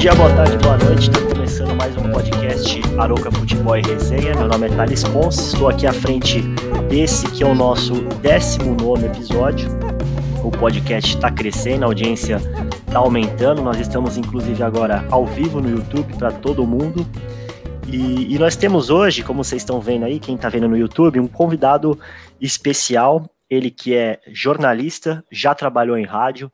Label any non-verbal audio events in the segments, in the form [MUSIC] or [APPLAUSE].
Dia, boa tarde, boa noite. Estou começando mais um podcast Aroca Futebol e Resenha. Meu nome é Thales Ponce, estou aqui à frente desse que é o nosso 19 episódio. O podcast está crescendo, a audiência está aumentando. Nós estamos, inclusive, agora ao vivo no YouTube para todo mundo. E, e, nós temos hoje, como vocês estão vendo aí, quem está vendo no YouTube, um convidado especial. Ele que é jornalista, já trabalhou em rádio,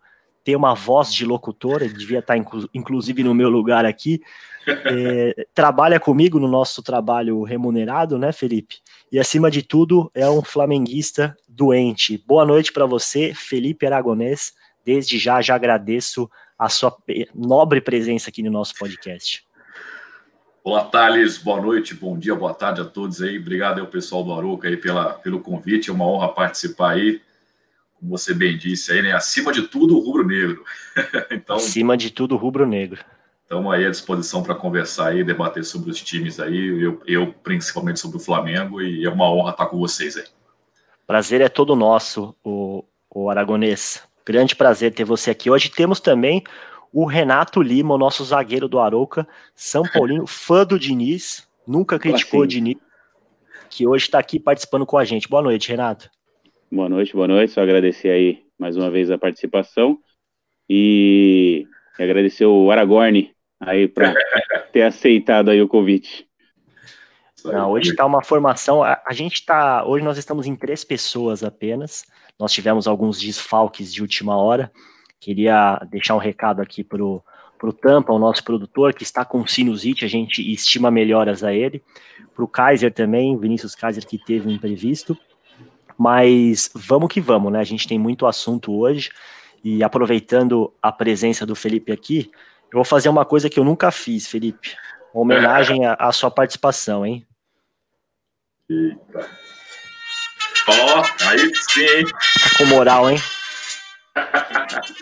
tem uma voz de locutor, ele devia estar inclu inclusive no meu lugar aqui. É, trabalha comigo no nosso trabalho remunerado, né, Felipe? E acima de tudo, é um flamenguista doente. Boa noite para você, Felipe Aragonês. Desde já, já agradeço a sua nobre presença aqui no nosso podcast. Olá, Thales, boa noite, bom dia, boa tarde a todos aí. Obrigado ao pessoal do Aruca aí pela, pelo convite, é uma honra participar aí como você bem disse aí, né? Acima de tudo, o rubro-negro. [LAUGHS] então, Acima de tudo, o rubro-negro. Estamos aí à disposição para conversar aí, debater sobre os times aí, eu, eu, principalmente sobre o Flamengo, e é uma honra estar com vocês aí. Prazer é todo nosso, o, o Aragonês. Grande prazer ter você aqui. Hoje temos também o Renato Lima, o nosso zagueiro do Arouca, São [LAUGHS] Paulino, fã do Diniz, nunca criticou o Diniz, que hoje está aqui participando com a gente. Boa noite, Renato. Boa noite, boa noite. Só agradecer aí mais uma vez a participação e agradecer o Aragorn aí para [LAUGHS] ter aceitado aí o convite. Não, hoje está uma formação. A, a gente está. Hoje nós estamos em três pessoas apenas. Nós tivemos alguns desfalques de última hora. Queria deixar um recado aqui para o Tampa, o nosso produtor, que está com sinusite, a gente estima melhoras a ele. Para o Kaiser também, Vinícius Kaiser, que teve um imprevisto. Mas vamos que vamos, né? A gente tem muito assunto hoje e aproveitando a presença do Felipe aqui, eu vou fazer uma coisa que eu nunca fiz, Felipe. Uma homenagem à, sua participação, hein? Eita. Ó, oh, aí sim. Tá com moral, hein?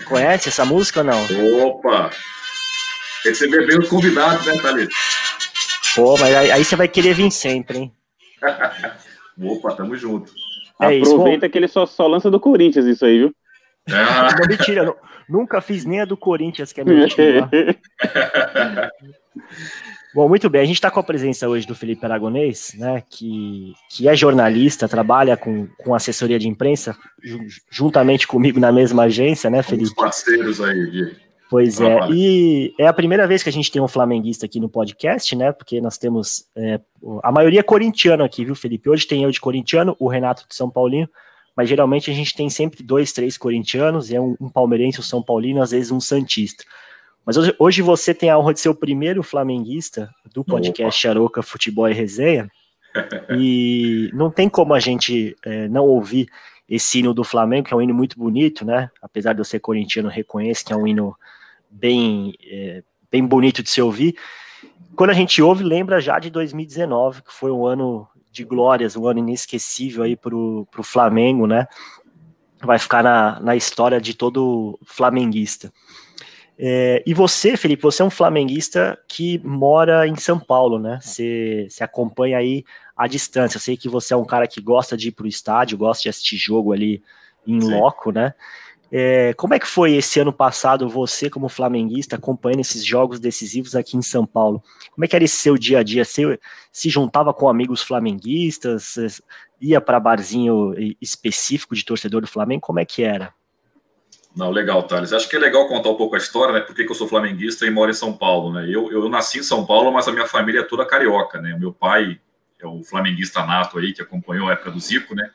Conhece essa música ou não? Opa! Receber bem os convidados, né, Thalita? Pô, mas aí, aí, você vai querer vir sempre, hein? [LAUGHS] Opa, tamo junto. É Aproveita isso, que ele só, só lança do Corinthians isso aí, viu? Ah. É mentira, nunca fiz nem a do Corinthians, que é mentira. [LAUGHS] Bom, muito bem, a gente está com a presença hoje do Felipe Aragonês, né, que, que é jornalista, trabalha com, com assessoria de imprensa, juntamente comigo na mesma agência, né, Felipe? Os parceiros aí, Gui. Pois é, e é a primeira vez que a gente tem um flamenguista aqui no podcast, né? Porque nós temos é, a maioria é corintiano aqui, viu, Felipe? Hoje tem eu de corintiano, o Renato de São Paulino, mas geralmente a gente tem sempre dois, três corintianos, é um, um palmeirense, um São Paulino, às vezes um Santista. Mas hoje, hoje, você tem a honra de ser o primeiro flamenguista do podcast Aroca Futebol e Resenha, e não tem como a gente é, não ouvir esse hino do Flamengo, que é um hino muito bonito, né? Apesar de eu ser corintiano, reconheço que é um hino bem, é, bem bonito de se ouvir. Quando a gente ouve, lembra já de 2019, que foi um ano de glórias, um ano inesquecível aí para o Flamengo, né? Vai ficar na, na história de todo flamenguista. É, e você, Felipe, você é um flamenguista que mora em São Paulo, né? Você, você acompanha aí à distância. Eu sei que você é um cara que gosta de ir para o estádio, gosta de assistir jogo ali em Sim. loco, né? É, como é que foi esse ano passado, você como flamenguista, acompanhando esses jogos decisivos aqui em São Paulo? Como é que era esse seu dia a dia? Você se juntava com amigos flamenguistas? Ia para barzinho específico de torcedor do Flamengo? Como é que era? Não, legal, Thales. Acho que é legal contar um pouco a história, né? Porque eu sou flamenguista e moro em São Paulo, né? Eu, eu nasci em São Paulo, mas a minha família é toda carioca, né? Meu pai é o flamenguista nato aí, que acompanhou a época do Zico, né?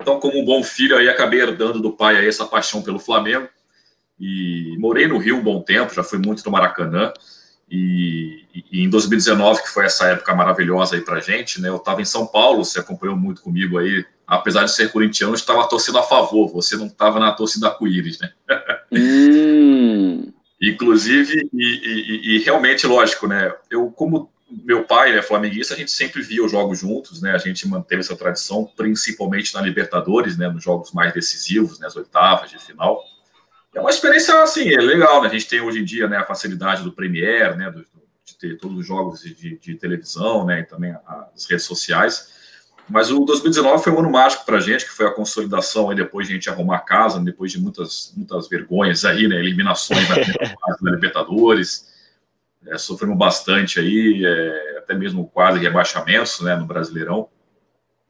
Então, como um bom filho, aí acabei herdando do pai aí essa paixão pelo Flamengo. E morei no Rio um bom tempo, já fui muito no Maracanã. E, e em 2019, que foi essa época maravilhosa aí pra gente, né? Eu estava em São Paulo, você acompanhou muito comigo aí. Apesar de ser corintiano, estava torcendo a favor, você não estava na torcida arco-íris, né? Hum. [LAUGHS] Inclusive, e, e, e, realmente, lógico, né? Eu, como meu pai é né, flamenguista, a gente sempre via os jogos juntos, né? A gente manteve essa tradição, principalmente na Libertadores, né? Nos jogos mais decisivos, né? As oitavas de final. É uma experiência, assim, é legal, né? A gente tem hoje em dia, né? A facilidade do Premiere, né? Do, de ter todos os jogos de, de, televisão, né? E também as redes sociais. Mas o 2019 foi um ano mágico para a gente, que foi a consolidação aí depois de a gente arrumar a casa, depois de muitas, muitas vergonhas aí, né? Eliminações da [LAUGHS] Libertadores é, sofremos bastante aí, é, até mesmo quase rebaixamentos né, no Brasileirão.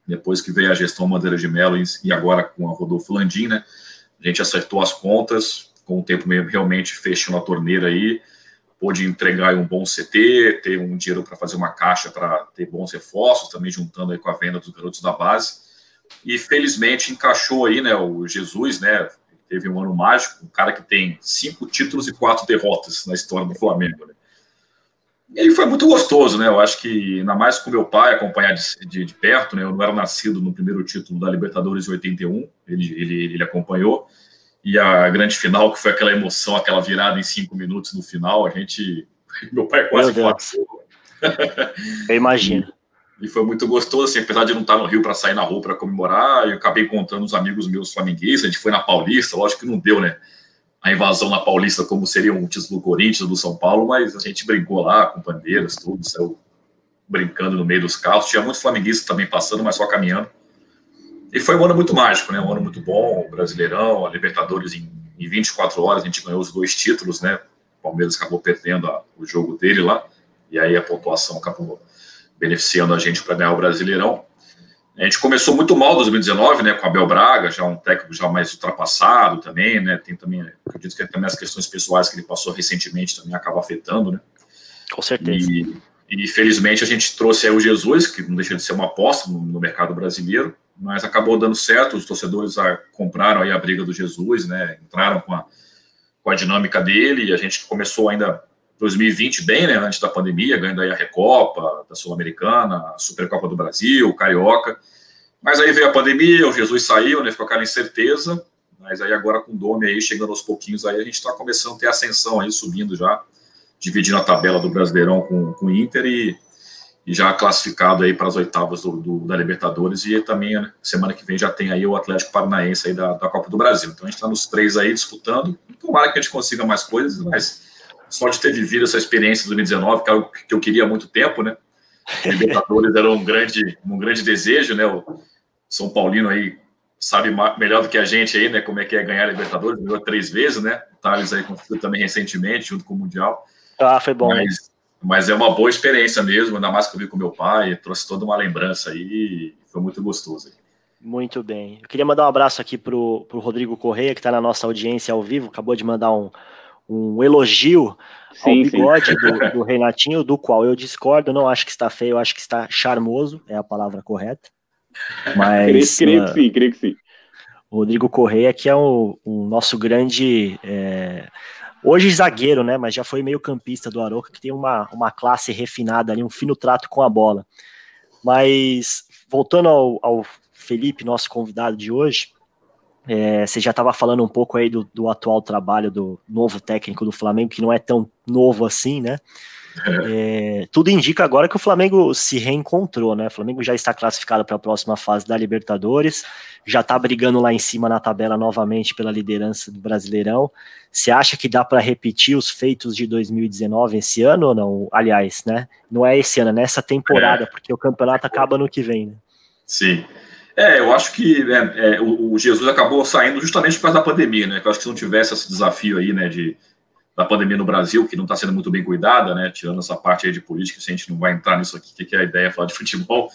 Depois que veio a gestão Madeira de Mello e agora com a Rodolfo Landim, né? A gente acertou as contas, com o tempo realmente fechando a torneira aí, pôde entregar um bom CT, ter um dinheiro para fazer uma caixa para ter bons reforços, também juntando aí com a venda dos garotos da base. E felizmente encaixou aí, né, o Jesus, né, teve um ano mágico, um cara que tem cinco títulos e quatro derrotas na história do Flamengo, né? E aí foi muito gostoso, né? Eu acho que, ainda mais com meu pai, acompanhar de, de, de, perto, né? Eu não era nascido no primeiro título da Libertadores em 81, ele, ele, ele acompanhou. E a grande final, que foi aquela emoção, aquela virada em cinco minutos no final, a gente. [LAUGHS] Meu pai quase fatou. [LAUGHS] Eu imagino. E, e, foi muito gostoso, assim, apesar de não estar no Rio para sair na rua para comemorar, eu acabei encontrando os amigos meus flamenguistas, a gente foi na Paulista, lógico que não deu, né? A invasão na Paulista como seria um título do Corinthians, do São Paulo, mas a gente brincou lá com bandeiras, tudo, saiu brincando no meio dos carros. Tinha muitos flamenguistas também passando, mas só caminhando. E foi um ano muito mágico, né? Um ano muito bom, Brasileirão, a Libertadores em, em 24 horas, a gente ganhou os dois títulos, né? O Palmeiras acabou perdendo a, o jogo dele lá, e aí a pontuação acabou beneficiando a gente para ganhar o Brasileirão. A gente começou muito mal 2019, né, com Abel Braga, já um técnico já mais ultrapassado também, né, tem também, acredito que também as questões pessoais que ele passou recentemente também acaba afetando, né. Com certeza. E, e felizmente a gente trouxe aí o Jesus, que não deixa de ser uma aposta no, no mercado brasileiro, mas acabou dando certo, os torcedores a, compraram aí a briga do Jesus, né, entraram com a, com a dinâmica dele, e a gente começou ainda 2020 bem, né, antes da pandemia, ganhando aí a Recopa, da Sul-Americana, a Supercopa do Brasil, o Carioca. Mas aí veio a pandemia, o Jesus saiu, né, ficou aquela incerteza. Mas aí agora com o Dome aí chegando aos pouquinhos aí, a gente está começando a ter ascensão aí, subindo já, dividindo a tabela do Brasileirão com, com o Inter e, e já classificado aí para as oitavas do, do, da Libertadores e também né, semana que vem já tem aí o Atlético Paranaense aí da, da Copa do Brasil. Então a gente está nos três aí disputando. Tomara que a gente consiga mais coisas, mas só de ter vivido essa experiência em 2019, que é algo que eu queria há muito tempo, né? [LAUGHS] Libertadores era um grande, um grande desejo, né? O São Paulino aí sabe melhor do que a gente aí, né? Como é que é ganhar a Libertadores, ganhou três vezes, né? O Thales aí conseguiu também recentemente, junto com o Mundial. Ah, foi bom. Mas, mas é uma boa experiência mesmo, ainda mais que eu vi com meu pai, trouxe toda uma lembrança aí, foi muito gostoso. Muito bem. Eu queria mandar um abraço aqui pro, pro Rodrigo Correia, que está na nossa audiência ao vivo, acabou de mandar um, um elogio sim, ao bigode do, [LAUGHS] do, Renatinho, do qual eu discordo, não acho que está feio, acho que está charmoso, é a palavra correta. Mas. creio, creio que sim, creio que sim. Rodrigo Correia, que é o, o nosso grande. É, hoje zagueiro, né? Mas já foi meio campista do Aroca, que tem uma, uma classe refinada ali, um fino trato com a bola. Mas voltando ao, ao Felipe, nosso convidado de hoje, é, você já estava falando um pouco aí do, do, atual trabalho do novo técnico do Flamengo, que não é tão novo assim, né? [LAUGHS] É, tudo indica agora que o Flamengo se reencontrou, né? O Flamengo já está classificado para a próxima fase da Libertadores, já está brigando lá em cima na tabela novamente pela liderança do Brasileirão. Você acha que dá para repetir os feitos de 2019 esse ano ou não? Aliás, né? Não é esse ano, é nessa temporada, é. porque o campeonato acaba no que vem, né? Sim. É, eu acho que é, é, o, o, Jesus acabou saindo justamente por causa da pandemia, né? Eu acho que se não tivesse esse desafio aí, né, de, da pandemia no Brasil, que não está sendo muito bem cuidada, né? Tirando essa parte aí de política, se a gente não vai entrar nisso aqui, que é a ideia falar de [LAUGHS] futebol,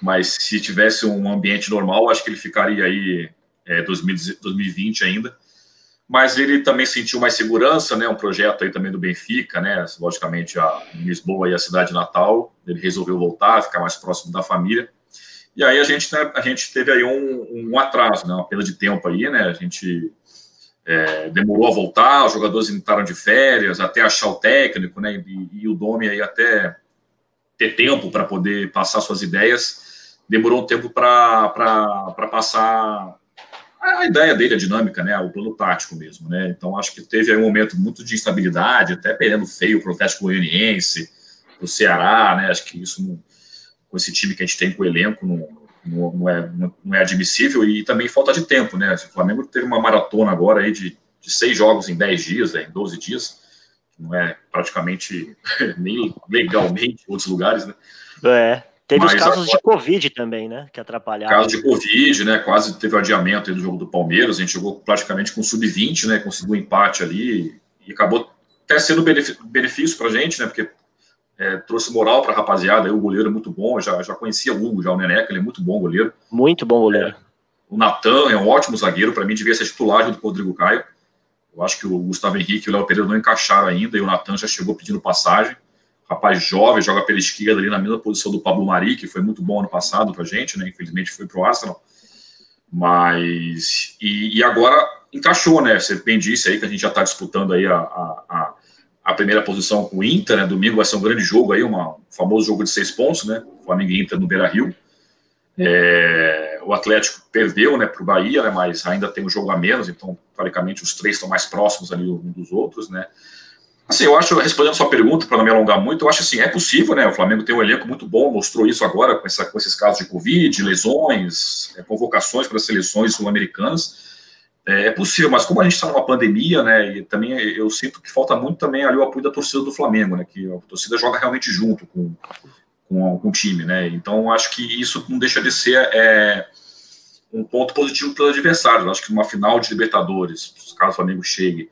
mas se tivesse um ambiente normal, acho que ele ficaria aí é, 2020 ainda. Mas ele também sentiu mais segurança, né? Um projeto aí também do Benfica, né? Logicamente, a Lisboa e a cidade natal, ele resolveu voltar, ficar mais próximo da família. E aí a gente, né, a gente teve aí um, um atraso, né, uma perda de tempo aí, né? A gente é, demorou a voltar, os jogadores entraram de férias, até achar o técnico, né? E, e o Domi aí até ter tempo para poder passar suas ideias, demorou um tempo para passar a ideia dele, a dinâmica, né? O plano tático mesmo, né? Então acho que teve aí um momento muito de instabilidade, até perdendo feio o Atlético Goianiense, o Ceará, né? Acho que isso não com esse time que a gente tem com o elenco não, não, não, é, não é admissível e também falta de tempo, né? O Flamengo teve uma maratona agora aí de, de seis jogos em dez dias, né, em 12 dias, não é praticamente [LAUGHS] nem legalmente em outros lugares, né? É. Teve Mas os casos agora, de Covid também, né? Que atrapalharam. Caso de Covid, né? Quase teve o adiamento do jogo do Palmeiras. A gente jogou praticamente com sub-20, né? Conseguiu um empate ali e acabou até sendo benefício para a gente, né? Porque é, trouxe moral para a rapaziada. O goleiro é muito bom, já, já conhecia o Hugo, já o Neneca, ele é muito bom goleiro. Muito bom goleiro. É, o Natan é um ótimo zagueiro, para mim devia ser titular junto com o Rodrigo Caio. Eu acho que o Gustavo Henrique e o Léo Pereira não encaixaram ainda, e o Natan já chegou pedindo passagem. Rapaz jovem, joga pela esquerda ali na mesma posição do Pablo Mari, que foi muito bom ano passado para a gente, né? Infelizmente foi para o Arsenal. Mas. E, e, agora encaixou, né? Você bem disse aí que a gente já está disputando aí a, a, a, primeira posição com o Inter, né? Domingo vai ser um grande jogo aí, um famoso jogo de seis pontos, né? Flamengo e Inter no Beira Rio. É, o Atlético perdeu né, para o Bahia, né, mas ainda tem um jogo a menos, então, teoricamente, os três estão mais próximos ali um dos outros, né? Assim, eu acho, respondendo a sua pergunta, para não me alongar muito, eu acho assim, é possível, né? O Flamengo tem um elenco muito bom, mostrou isso agora com, essa, com esses casos de Covid, lesões, é, convocações para seleções sul-americanas. É, é, possível, mas como a gente está numa pandemia, né? E também eu sinto que falta muito também ali o apoio da torcida do Flamengo, né? Que a torcida joga realmente junto com, com, com o time, né? Então acho que isso não deixa de ser é, um ponto positivo para os adversários. Acho que uma final de Libertadores, caso o Flamengo chegue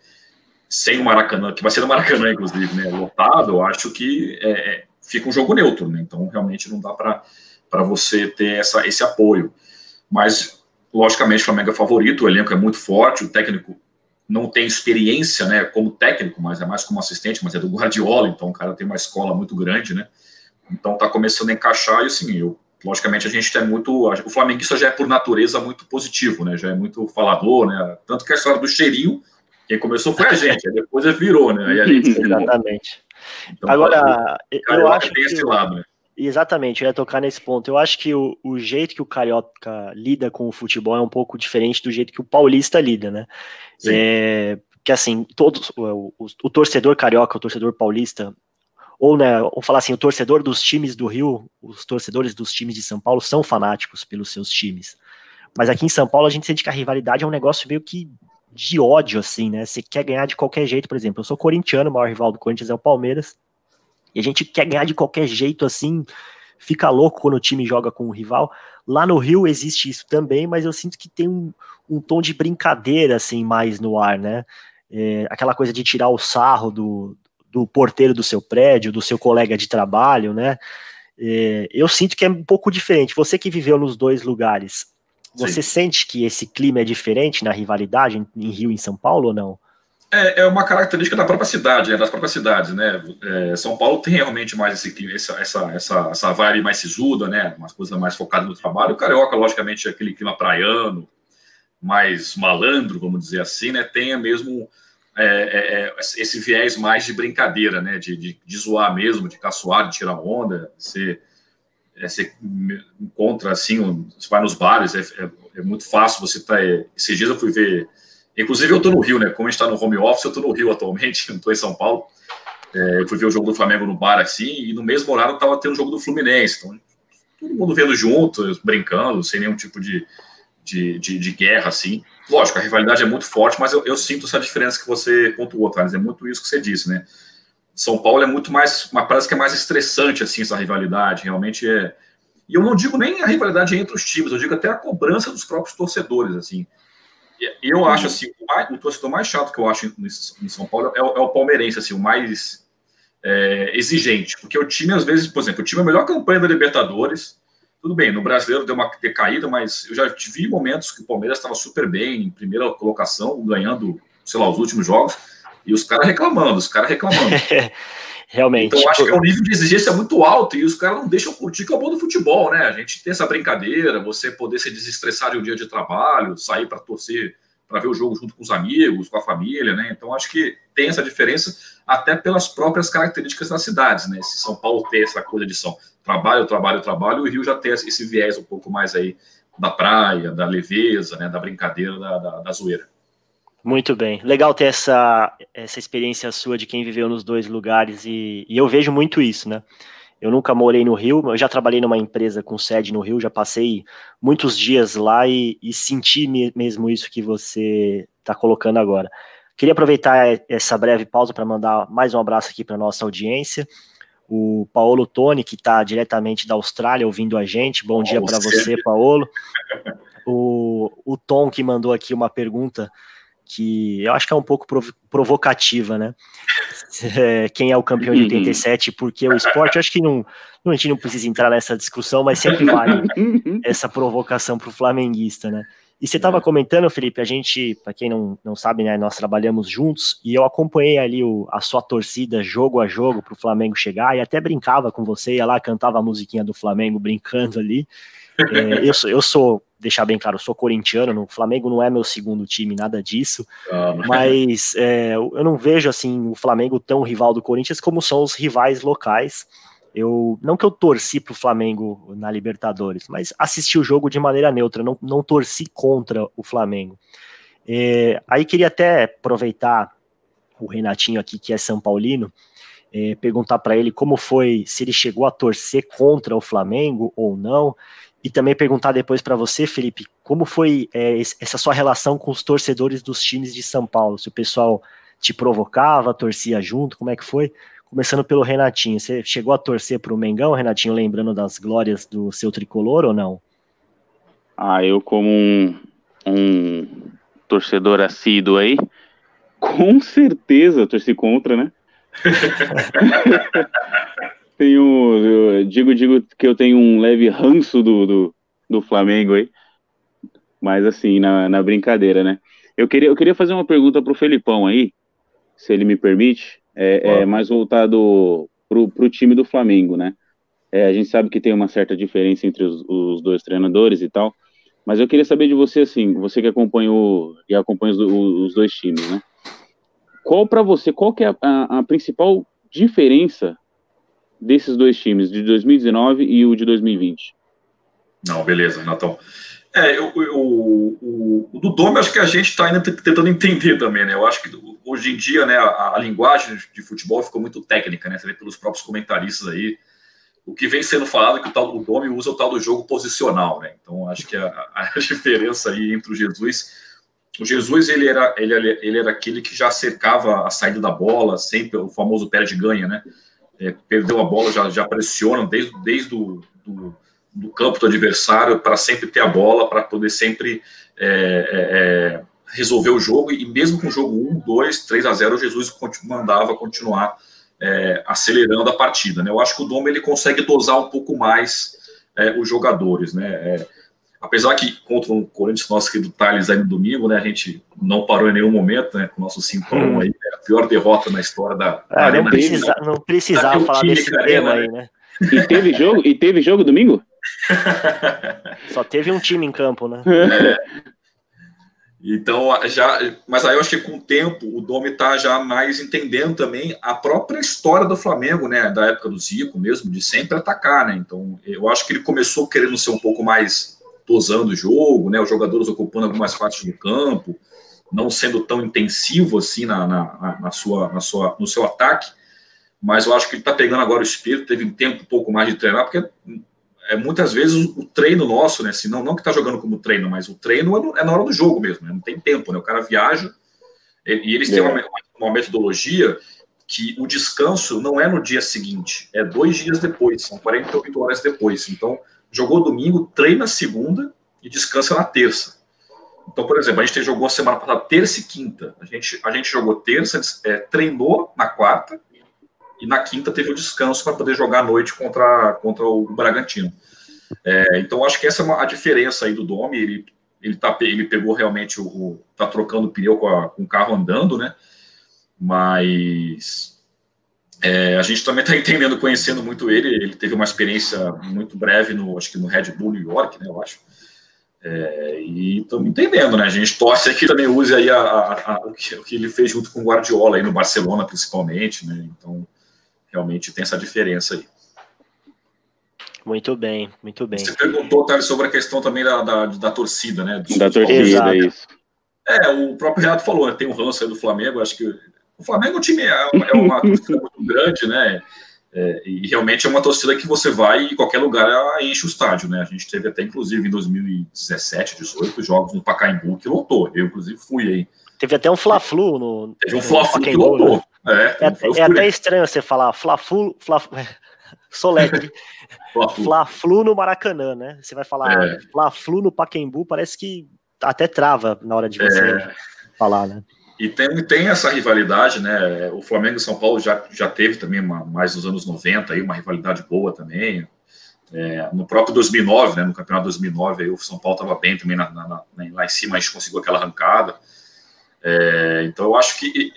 sem o Maracanã, que vai ser no Maracanã, inclusive, né? Lotado, eu acho que é, é fica um jogo neutro, né? Então realmente não dá para você ter essa, esse apoio. Mas, logicamente, o Flamengo é favorito, o elenco é muito forte, o técnico não tem experiência, né, como técnico, mas é mais como assistente, mas é do Guardiola, então o cara tem uma escola muito grande, né? Então está começando a encaixar e assim, eu, logicamente a gente é muito, o flamenguista já é por natureza muito positivo, né? Já é muito falador, né? Tanto que a história do cheirinho, quem começou foi a gente, aí depois virou, né? Aí a gente [LAUGHS] Exatamente. Então, Agora, eu acho que tem esse lado, né? Exatamente, eu ia tocar nesse ponto. Eu acho que o, o, jeito que o carioca lida com o futebol é um pouco diferente do jeito que o paulista lida, né? É, que assim, todos, o, o, o, torcedor carioca, o torcedor paulista, ou, né, ou falar assim, o torcedor dos times do Rio, os torcedores dos times de São Paulo são fanáticos pelos seus times. Mas aqui em São Paulo a gente sente que a rivalidade é um negócio meio que de ódio, assim, né? Você quer ganhar de qualquer jeito, por exemplo. Eu sou corintiano, o maior rival do Corinthians é o Palmeiras. E a gente quer ganhar de qualquer jeito, assim, fica louco quando o time joga com o rival. Lá no Rio existe isso também, mas eu sinto que tem um, um tom de brincadeira, assim, mais no ar, né? É, aquela coisa de tirar o sarro do, do porteiro do seu prédio, do seu colega de trabalho, né? É, eu sinto que é um pouco diferente. Você que viveu nos dois lugares, você Sim. sente que esse clima é diferente na rivalidade em Rio e em São Paulo ou não? É, é uma característica da própria cidade, é, das próprias cidades, né? É, São Paulo tem realmente mais esse clima, essa, essa, essa, essa vibe mais sisuda, né? Umas coisas mais focadas no trabalho. O Carioca, logicamente, é aquele clima praiano, mais malandro, vamos dizer assim, né? Tem mesmo é, é, é, esse viés mais de brincadeira, né? De, de, de, zoar mesmo, de caçoar, de tirar onda. Você, você encontra assim, você vai nos bares, é muito fácil você tá. esses dias eu fui ver. Inclusive, eu estou no Rio, né? Como a gente está no home office, eu estou no Rio atualmente, [LAUGHS] não estou em São Paulo. eu fui ver o jogo do Flamengo no bar assim, e no mesmo horário estava tendo o jogo do Fluminense. Então, todo mundo vendo junto, brincando, sem nenhum tipo de, de, de, de guerra, assim. Lógico, a rivalidade é muito forte, mas eu, eu sinto essa diferença que você pontuou, Thales. É muito isso que você disse, né? São Paulo é muito mais, parece que é mais estressante, assim, essa rivalidade. Realmente é. E eu não digo nem a rivalidade entre os times, eu digo até a cobrança dos próprios torcedores, assim. Eu acho, assim, o, torcedor mais chato que eu acho em, São Paulo é o, é o palmeirense, assim, o mais é, exigente. Porque o time, às vezes, por exemplo, o time é a melhor campanha da Libertadores, tudo bem, no brasileiro deu uma decaída, mas eu já vi momentos que o Palmeiras estava super bem, em primeira colocação, ganhando, sei lá, os últimos jogos, e os caras reclamando, os caras reclamando. [LAUGHS] Realmente. Então, acho que é um nível de exigência muito alto e os caras não deixam curtir que é o bom do futebol, né? A gente tem essa brincadeira, você poder se desestressar de um dia de trabalho, sair para torcer para ver o jogo junto com os amigos, com a família, né? Então acho que tem essa diferença até pelas próprias características das cidades, né? Se São Paulo tem essa coisa de São trabalho, trabalho, trabalho, o Rio já tem esse viés um pouco mais aí da praia, da leveza, né? Da brincadeira, da, da, da zoeira. Muito bem, legal ter essa, essa experiência sua de quem viveu nos dois lugares e, e eu vejo muito isso, né? Eu nunca morei no Rio, eu já trabalhei numa empresa com sede no Rio, já passei muitos dias lá e, e senti mesmo isso que você está colocando agora. Queria aproveitar essa breve pausa para mandar mais um abraço aqui para nossa audiência. O Paulo Toni, que está diretamente da Austrália ouvindo a gente. Bom dia para você, Paulo. O, o Tom, que mandou aqui uma pergunta que eu acho que é um pouco provocativa, né? é, quem é o campeão de 87 porque o esporte, acho que não, não, a gente não precisa entrar nessa discussão, mas sempre vale [LAUGHS] essa provocação para o flamenguista, né? E você estava comentando, Felipe, a gente, para quem não, não sabe, né, nós trabalhamos juntos e eu acompanhei ali o, a sua torcida jogo a jogo para o Flamengo chegar e até brincava com você, ia lá, cantava a musiquinha do Flamengo brincando ali. É, eu, sou, eu sou, deixar bem claro, eu sou corintiano, o Flamengo não é meu segundo time, nada disso, ah, [LAUGHS] mas é, eu não vejo assim o Flamengo tão rival do Corinthians como são os rivais locais. Eu não que eu torci para o Flamengo na Libertadores, mas assisti o jogo de maneira neutra, não, não torci contra o Flamengo. É, aí queria até aproveitar o Renatinho aqui, que é São Paulino, é, perguntar para ele como foi, se ele chegou a torcer contra o Flamengo ou não, e também perguntar depois para você, Felipe, como foi é, essa sua relação com os torcedores dos times de São Paulo? Se o pessoal te provocava, torcia junto, como é que foi? Começando pelo Renatinho, você chegou a torcer para o Mengão, Renatinho, lembrando das glórias do seu tricolor ou não? Ah, eu como um, um torcedor assíduo aí, com certeza torci contra, né? [LAUGHS] tenho, digo, digo que eu tenho um leve ranço do, do, do Flamengo aí, mas assim, na, na brincadeira, né? Eu queria, eu queria fazer uma pergunta pro Felipão aí, se ele me permite é, é mais voltado para o time do Flamengo, né? É, a gente sabe que tem uma certa diferença entre os, os, dois treinadores e tal, mas eu queria saber de você, assim, você que acompanhou e acompanha os, os dois times, né? Qual para você, qual que é a, a, principal diferença desses dois times, de 2019 e o de 2020? Não, beleza, Natão. É, eu, eu, o, o, do Dome, acho que a gente está ainda tentando entender também, né? Eu acho que hoje em dia, né, a, a, linguagem de futebol ficou muito técnica, né? Você vê pelos próprios comentaristas aí. O que vem sendo falado é que o tal do Dome usa o tal do jogo posicional, né? Então, acho que a, a [LAUGHS] diferença aí entre o Jesus. O Jesus, ele era, ele, ele era aquele que já cercava a saída da bola, sempre o famoso pé de ganha, né? É, perdeu a bola, já, já pressiona desde, desde o do, do campo do adversário para sempre ter a bola, para poder sempre é, é, é, resolver o jogo. E mesmo com o jogo 1, 2, 3 a 0, Jesus mandava continuar é, acelerando a partida. Né? Eu acho que o Dom ele consegue dosar um pouco mais os jogadores. Né? Apesar que contra o Corinthians, nosso querido Thales aí no domingo, né, a gente não parou em nenhum momento, né, com o nosso 5 hum. aí, né, a pior derrota na história da. Ah, não, precisa, não precisava falar desse tema aí, né? E teve jogo, e teve jogo domingo? [LAUGHS] Só teve um time em campo, né? É. Então, já, mas aí eu acho que com o tempo o Domi está já mais entendendo também a própria história do Flamengo, né? Da época do Zico mesmo, de sempre atacar, né? Então, eu acho que ele começou querendo ser um pouco mais dosando o jogo, né? Os jogadores ocupando algumas partes do campo, não sendo tão intensivo assim na, na, na sua, na sua, no seu ataque. Mas eu acho que ele está pegando agora o espírito, teve um tempo um pouco mais de treinar, porque é, muitas vezes o, treino nosso, né? Se não, não que tá jogando como treino, mas o treino é, é na hora do jogo mesmo, né? não tem tempo, né? O cara viaja e eles têm uma, uma, metodologia que o descanso não é no dia seguinte, é dois dias depois, são 48 horas depois. Então, jogou domingo, treina segunda e descansa na terça. Então, por exemplo, a gente jogou a semana passada terça e quinta. A gente, a gente jogou terça, é, treinou na quarta, e na quinta teve o descanso para poder jogar à noite contra, contra o Bragantino. É, então acho que essa é uma, a diferença aí do Domi, ele, ele, tá, ele pegou realmente o, o tá trocando o pneu com, a, com o carro andando, né? Mas é, a gente também está entendendo, conhecendo muito ele. Ele teve uma experiência muito breve no, acho que no Red Bull New York, né? Eu acho. É, e estamos entendendo, né? A gente torce que também use aí a, a, a, o, que, o, que, ele fez junto com o Guardiola aí no Barcelona, principalmente, né? Então, realmente tem essa diferença aí. Muito bem, muito bem. Você perguntou, Thales, sobre a questão também da, da, da torcida, né? da torcida, isso. É, o próprio Renato falou, né? Tem um ranço aí do Flamengo, acho que o Flamengo é um time, é uma, é uma torcida muito grande, né? É, e realmente é uma torcida que você vai em qualquer lugar enche o estádio, né? A gente teve até, inclusive, em 2017, 18 jogos no Pacaembu que lotou. Eu, inclusive, fui aí. Teve até um Fla-Flu no. Teve um Fla-Flu que lotou. Né? É, é, é até estranho você falar Fla-Flu, Fla, [LAUGHS] Soletre, Fla-Flu no Maracanã, né? Você vai falar é. Fla-Flu no Paquembu, parece que até trava na hora de você é. falar, né? E tem, tem essa rivalidade, né? O Flamengo e São Paulo já, já teve também, uma, mais nos anos 90, aí, uma rivalidade boa também. É, no próprio 2009, né, no campeonato 2009, aí o São Paulo estava bem também na, na, na, lá em cima, a gente conseguiu aquela arrancada. É, então eu acho que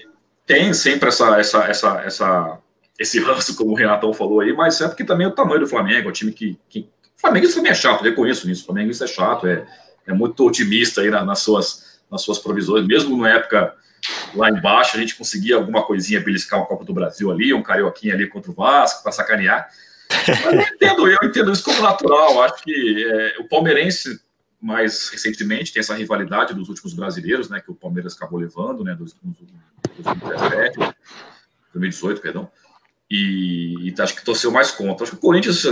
tem sempre essa, essa, essa, essa, esse ranço, como o Renatão falou aí, mas é porque também é o tamanho do Flamengo, é um time que. que Flamengo também é chato, reconheço isso. O Flamengo é chato, é, é muito otimista aí nas, suas, nas suas provisões, mesmo na época lá embaixo, a gente conseguia alguma coisinha beliscar uma Copa do Brasil ali, um carioquinha ali contra o Vasco, para sacanear. [LAUGHS] Mas eu entendo, eu entendo isso como natural. Acho que é, o palmeirense, mais recentemente, tem essa rivalidade dos últimos brasileiros, né? Que o Palmeiras acabou levando, né? Dos, 2017, 2018, perdão. E, e, acho que torceu mais contra. Acho que o Corinthians,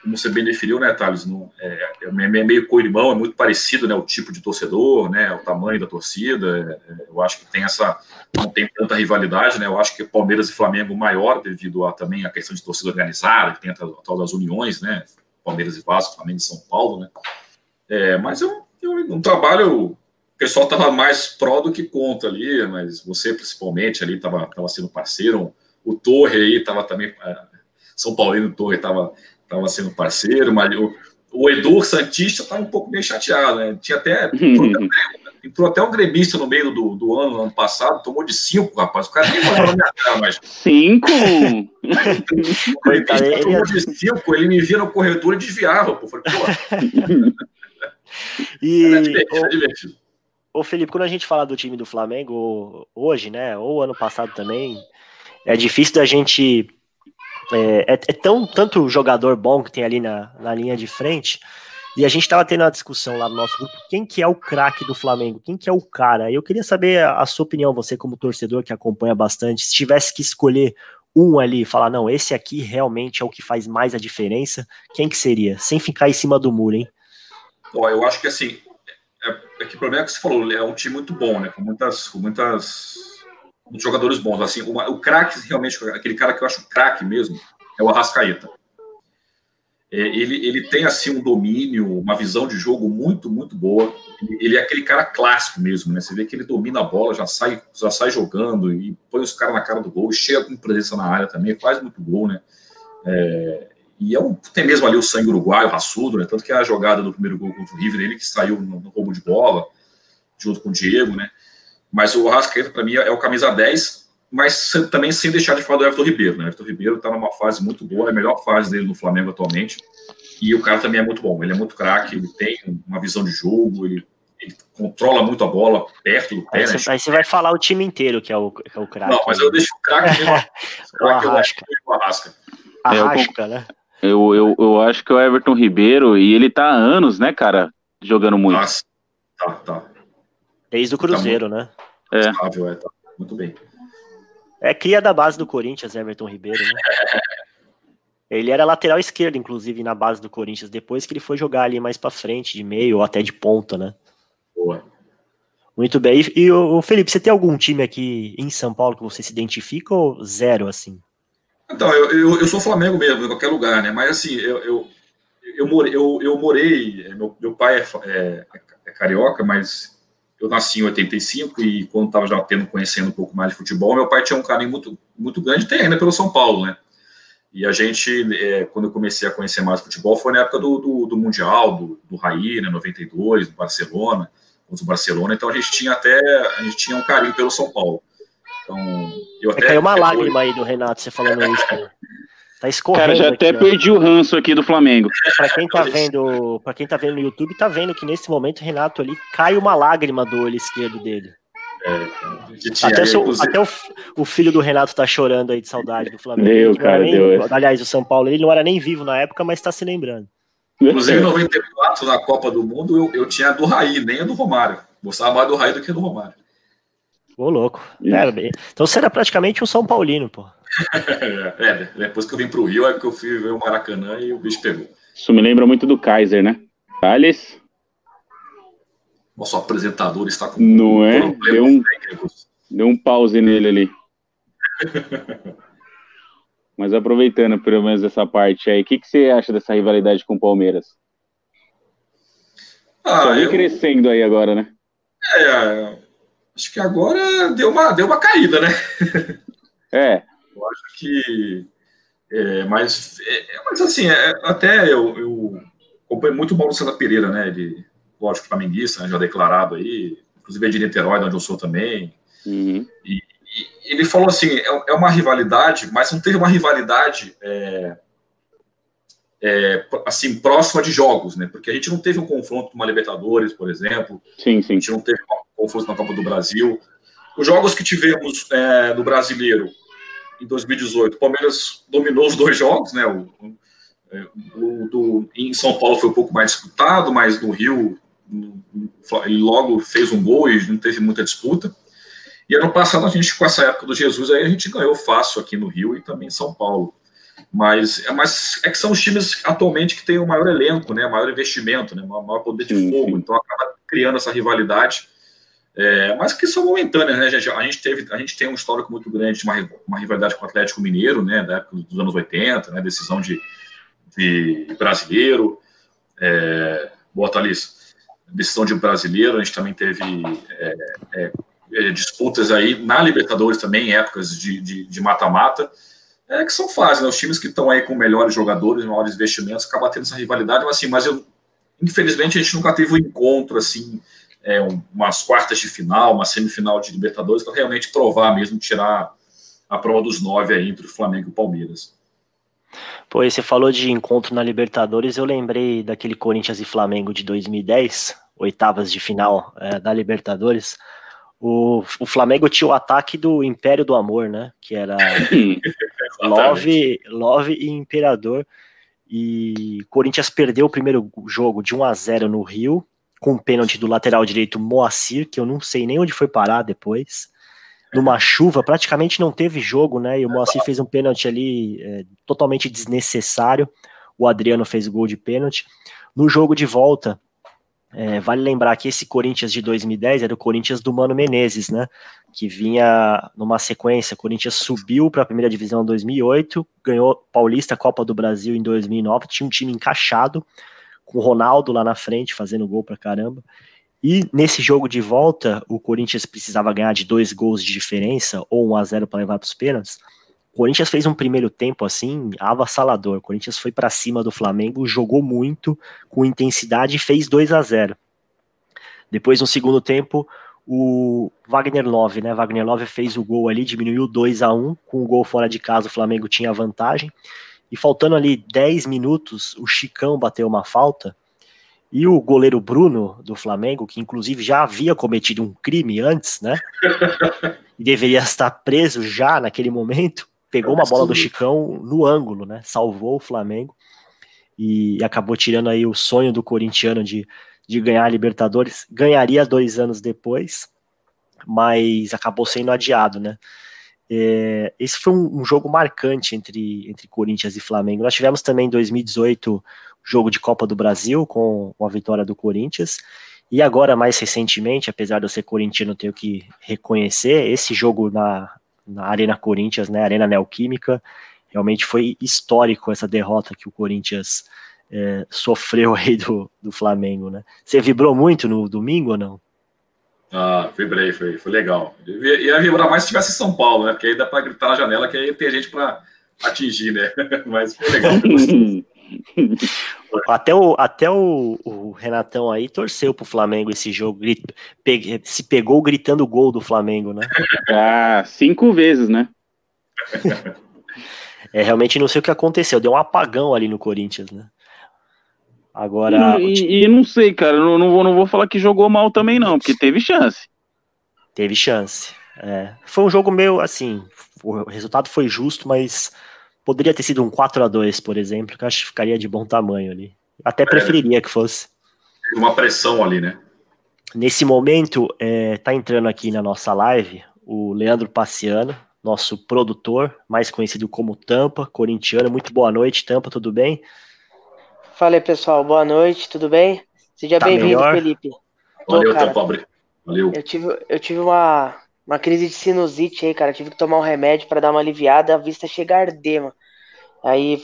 como você bem definiu, né, Thales, não, é, é, meio co-irmão, é muito parecido, né, o tipo de torcedor, né, o tamanho da torcida. É, eu acho que tem essa, não tem tanta rivalidade, né. Eu acho que Palmeiras e Flamengo maior devido a também a questão de torcida organizada, que tem a, a tal das uniões, né, Palmeiras e Vasco, Flamengo e São Paulo, né. É, mas eu, eu um trabalho o pessoal estava mais pró do que contra ali, mas você principalmente ali estava sendo parceiro o Torre aí estava também, é, São Paulino Torre estava tava sendo parceiro, mas o, o Edu Santista estava um pouco meio chateado, né? Tinha [LAUGHS] até. Entrou até um gremista no meio do, do ano, ano passado, tomou de cinco, rapaz. O cara nem falou na minha cara, mas. Cinco? [LAUGHS] o gremista tomou de cinco, ele me via no corredor e desviava, pô. Falei, pô. [LAUGHS] e. É divertido, é divertido. Ô, Felipe, quando a gente fala do time do Flamengo hoje, né? Ou ano passado também, é difícil da gente. É, é, é, tão tanto jogador bom que tem ali na, na linha de frente. E a gente estava tendo uma discussão lá no nosso grupo, quem que é o craque do Flamengo? Quem que é o cara? Eu queria saber a, a, sua opinião, você como torcedor que acompanha bastante, se tivesse que escolher um ali, falar, não, esse aqui realmente é o que faz mais a diferença, quem que seria? Sem ficar em cima do muro, hein? Ó, eu acho que assim, é, é que o problema é que você falou, é um time muito bom, né, com muitas, com muitas de jogadores bons. Assim, uma, o craque, realmente, aquele cara que eu acho craque mesmo, é o Arrascaeta. É, ele, ele tem, assim, um domínio, uma visão de jogo muito, muito boa. Ele, ele, é aquele cara clássico mesmo, né? Você vê que ele domina a bola, já sai, já sai jogando e põe os caras na cara do gol, chega com presença na área também, faz muito gol, né? É, e é um, tem mesmo ali o sangue uruguaio, raçudo, né? Tanto que a jogada do primeiro gol contra o River, ele que saiu no, no roubo de bola, junto com o Diego, né? Mas o Arrascaeta, para mim, é o camisa 10, mas também sem deixar de falar do Everton Ribeiro. Né? O Everton Ribeiro está numa fase muito boa, é a melhor fase dele no Flamengo atualmente. E o cara também é muito bom. Ele é muito craque, ele tem uma visão de jogo, ele, ele controla muito a bola perto do pé. Aí, né? você, aí você vai falar o time inteiro que é o, que é o craque. Não, mas eu deixo o craque mesmo. [LAUGHS] o Arrasca. O Arrasca. Arrasca, né? Eu, eu, eu acho que o Everton Ribeiro, e ele tá há anos, né, cara, jogando muito. Nossa, tá, tá. Desde o Cruzeiro, tá né? É. Estável, é, tá muito bem. É cria da base do Corinthians, Everton Ribeiro, né? [LAUGHS] Ele era lateral esquerdo, inclusive, na base do Corinthians, depois que ele foi jogar ali mais para frente, de meio ou até de ponta, né? Boa. Muito bem. E, e o Felipe, você tem algum time aqui em São Paulo que você se identifica ou zero, assim? Então, eu, eu, eu sou Flamengo mesmo, em qualquer lugar, né? Mas assim, eu, eu, eu morei, eu, eu morei meu, meu pai é, é, é carioca, mas eu nasci em 85 e quando estava já tendo, conhecendo um pouco mais de futebol, meu pai tinha um carinho muito, muito grande, tem ainda pelo São Paulo, né? E a gente, é, quando eu comecei a conhecer mais futebol, foi na época do, do, do Mundial, do, do Raí, né, 92, do Barcelona, contra o Barcelona, então a gente tinha até, a gente tinha um carinho pelo São Paulo. Então, eu até... Caiu uma lágrima aí do Renato, você falando isso, né? [LAUGHS] Tá escorrendo. Cara, já até aqui, perdi o ranço aqui do Flamengo. Para quem tá vendo, para quem tá vendo no YouTube, tá vendo que nesse momento o Renato ali cai uma lágrima do olho esquerdo dele. É, até, seu, até o, o, filho do Renato tá chorando aí de saudade do Flamengo. Deu, cara, nem, deu. Aliás, o São Paulo, ele não era nem vivo na época, mas tá se lembrando. Inclusive, em 94, na Copa do Mundo, eu, eu tinha a do Raí, nem a do Romário. Gostava mais do Raí do que do Romário. Ô, louco. É, então você era praticamente um São Paulino, pô. [LAUGHS] é, depois que eu vim para o Rio, é que eu fui ver o Maracanã e o bicho pegou. Isso me lembra muito do Kaiser, né? Thales? Nosso apresentador está com Não é? Deu um, deu um pause nele ali. [LAUGHS] Mas aproveitando pelo menos essa parte aí, o que, que você acha dessa rivalidade com o Palmeiras? Ah, Só eu... crescendo aí agora, né? É, Acho que agora deu uma, deu uma caída, né? É. [LAUGHS] Eu acho que. É, mas, é, mas assim, é, até eu, eu acompanho muito o Paulo César Pereira, né? Ele, lógico, flamenguista, né, já declarado aí, inclusive é de Niterói, onde eu sou também. Uhum. E, e, ele falou assim: é, é, uma rivalidade, mas não teve uma rivalidade. É, é, assim, próxima de jogos, né? Porque a gente não teve um confronto com uma Libertadores, por exemplo. Sim, sim. A gente não teve um confronto na Copa do Brasil. Os jogos que tivemos é, no Brasileiro em 2018, o Palmeiras dominou os dois jogos, né? O, o, do, em São Paulo foi um pouco mais disputado, mas no Rio ele logo fez um gol e não teve muita disputa. E ano passado a gente, com essa época do Jesus, aí a gente ganhou fácil aqui no Rio e também em São Paulo. Mas, é, mas é que são os times atualmente que têm o maior elenco, né, maior investimento, né, maior poder de fogo. Então acaba criando essa rivalidade. É, mas que são momentâneas, né, gente? A gente, teve, a gente tem um histórico muito grande de uma, uma rivalidade com o Atlético Mineiro, né, da época dos anos 80, né, decisão de, de brasileiro. É, boa, Thalys. Decisão de brasileiro, a gente também teve é, é, é disputas aí na Libertadores também, épocas de mata-mata é que são fases, né? Os times que estão aí com melhores jogadores, maiores investimentos, acabam tendo essa rivalidade, mas assim, mas eu, infelizmente a gente nunca teve um encontro assim, é, umas quartas de final, uma semifinal de Libertadores, para realmente provar mesmo, tirar a prova dos nove aí entre o Flamengo e o Palmeiras. Pô, e você falou de encontro na Libertadores, eu lembrei daquele Corinthians e Flamengo de 2010, oitavas de final é, da Libertadores. O, o Flamengo tinha o ataque do Império do Amor, né? Que era [LAUGHS] Love, Love e Imperador. E Corinthians perdeu o primeiro jogo de 1 a 0 no Rio, com um pênalti do lateral direito Moacir, que eu não sei nem onde foi parar depois. Numa chuva, praticamente não teve jogo, né? E o Moacir fez um pênalti ali é, totalmente desnecessário. O Adriano fez o gol de pênalti. No jogo de volta, é, vale lembrar que esse Corinthians de 2010 era o Corinthians do Mano Menezes, né? Que vinha numa sequência. O Corinthians subiu para a primeira divisão em 2008, ganhou Paulista, Copa do Brasil em 2009, tinha um time encaixado, com o Ronaldo lá na frente, fazendo gol para caramba. E nesse jogo de volta, o Corinthians precisava ganhar de dois gols de diferença, ou 1 a 0 para levar para os pênaltis. O Corinthians fez um primeiro tempo assim avassalador. O Corinthians foi para cima do Flamengo, jogou muito com intensidade e fez 2 a 0. Depois no segundo tempo, o Wagner Love, né? Wagner Love fez o gol ali, diminuiu 2 a 1 com o gol fora de casa, o Flamengo tinha vantagem. E faltando ali 10 minutos, o Chicão bateu uma falta. E o goleiro Bruno do Flamengo, que inclusive já havia cometido um crime antes, né? [LAUGHS] E deveria estar preso já naquele momento, pegou uma bola do Chicão no ângulo, né? Salvou o Flamengo e acabou tirando aí o sonho do corintiano de, de ganhar a Libertadores. Ganharia dois anos depois, mas acabou sendo adiado, né? É, esse foi um, um, jogo marcante entre, entre Corinthians e Flamengo. Nós tivemos também em 2018 jogo de Copa do Brasil com, com a vitória do Corinthians. E agora, mais recentemente, apesar de eu ser corintiano, tenho que reconhecer, esse jogo na, na Arena Corinthians, né, Arena Neoquímica. Realmente foi histórico essa derrota que o Corinthians é, sofreu aí do, do Flamengo, né? Você vibrou muito no domingo ou não? Ah, vibrei, foi, foi legal. Ia vibrar mais se tivesse em São Paulo, né? Porque aí dá para gritar na janela que aí tem gente para atingir, né? [LAUGHS] Mas foi legal. [LAUGHS] até o, até o, o, Renatão aí torceu pro Flamengo esse jogo, grito, pe, se pegou gritando o gol do Flamengo, né? [LAUGHS] Ah, cinco vezes, né? é, realmente não sei o que aconteceu, deu um apagão ali no Corinthians, né? Agora. E, e, e não sei, cara, não, não, vou, não vou falar que jogou mal também, não, porque teve chance. Teve chance. É. Foi um jogo meio assim, o resultado foi justo, mas Poderia ter sido um 4 a 2 por exemplo, que eu acho que ficaria de bom tamanho ali. Até é. preferiria é, que fosse. Uma pressão ali, né? Nesse momento, é, tá entrando aqui na nossa live o Leandro Paciano, nosso produtor, mais conhecido como Tampa, corintiano. Muito boa noite, Tampa, tudo bem? Fala aí, pessoal, boa noite, tudo bem? Seja tá bem-vindo, Felipe. Valeu, Tô, Tampa, valeu. Eu tive, eu tive uma, uma crise de sinusite aí, cara. Tive que tomar um remédio para dar uma aliviada, a vista chega a arder, mano. Aí,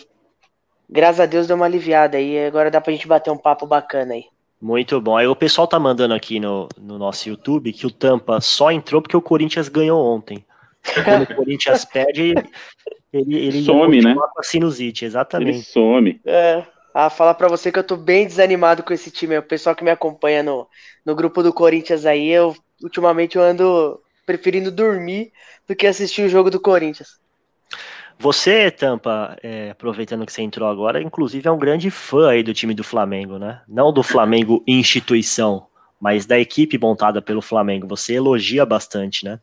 graças a Deus deu uma aliviada aí. Agora dá pra gente bater um papo bacana aí. Muito bom. Aí o pessoal tá mandando aqui no, no nosso YouTube que o Tampa só entrou porque o Corinthians ganhou ontem. Quando o [LAUGHS] Corinthians perde, ele, ele some, né? Com a sinusite, exatamente. Ele some. É. Ah, falar para você que eu tô bem desanimado com esse time. O pessoal que me acompanha no, no grupo do Corinthians aí, eu ultimamente eu ando preferindo dormir do que assistir o jogo do Corinthians. Você, Tampa, é, aproveitando que você entrou agora, inclusive é um grande fã aí do time do Flamengo, né? Não do Flamengo [LAUGHS] instituição, mas da equipe montada pelo Flamengo. Você elogia bastante, né?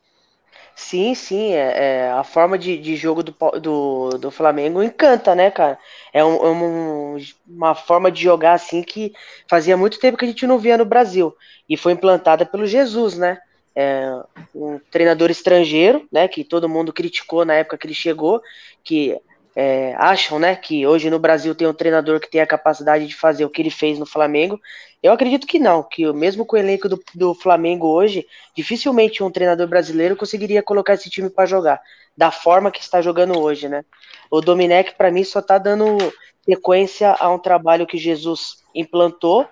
Sim, sim, é, é a forma de, de jogo do, do, do, Flamengo encanta, né, cara? É, um, é um, uma forma de jogar assim que fazia muito tempo que a gente não via no Brasil e foi implantada pelo Jesus, né? é, um treinador estrangeiro, né, que todo mundo criticou na época que ele chegou, que é, acham, né, que hoje no Brasil tem um treinador que tem a capacidade de fazer o que ele fez no Flamengo. Eu acredito que não, que mesmo com o elenco do, do Flamengo hoje, dificilmente um treinador brasileiro conseguiria colocar esse time para jogar da forma que está jogando hoje, né? O Domenech para mim só está dando sequência a um trabalho que Jesus implantou,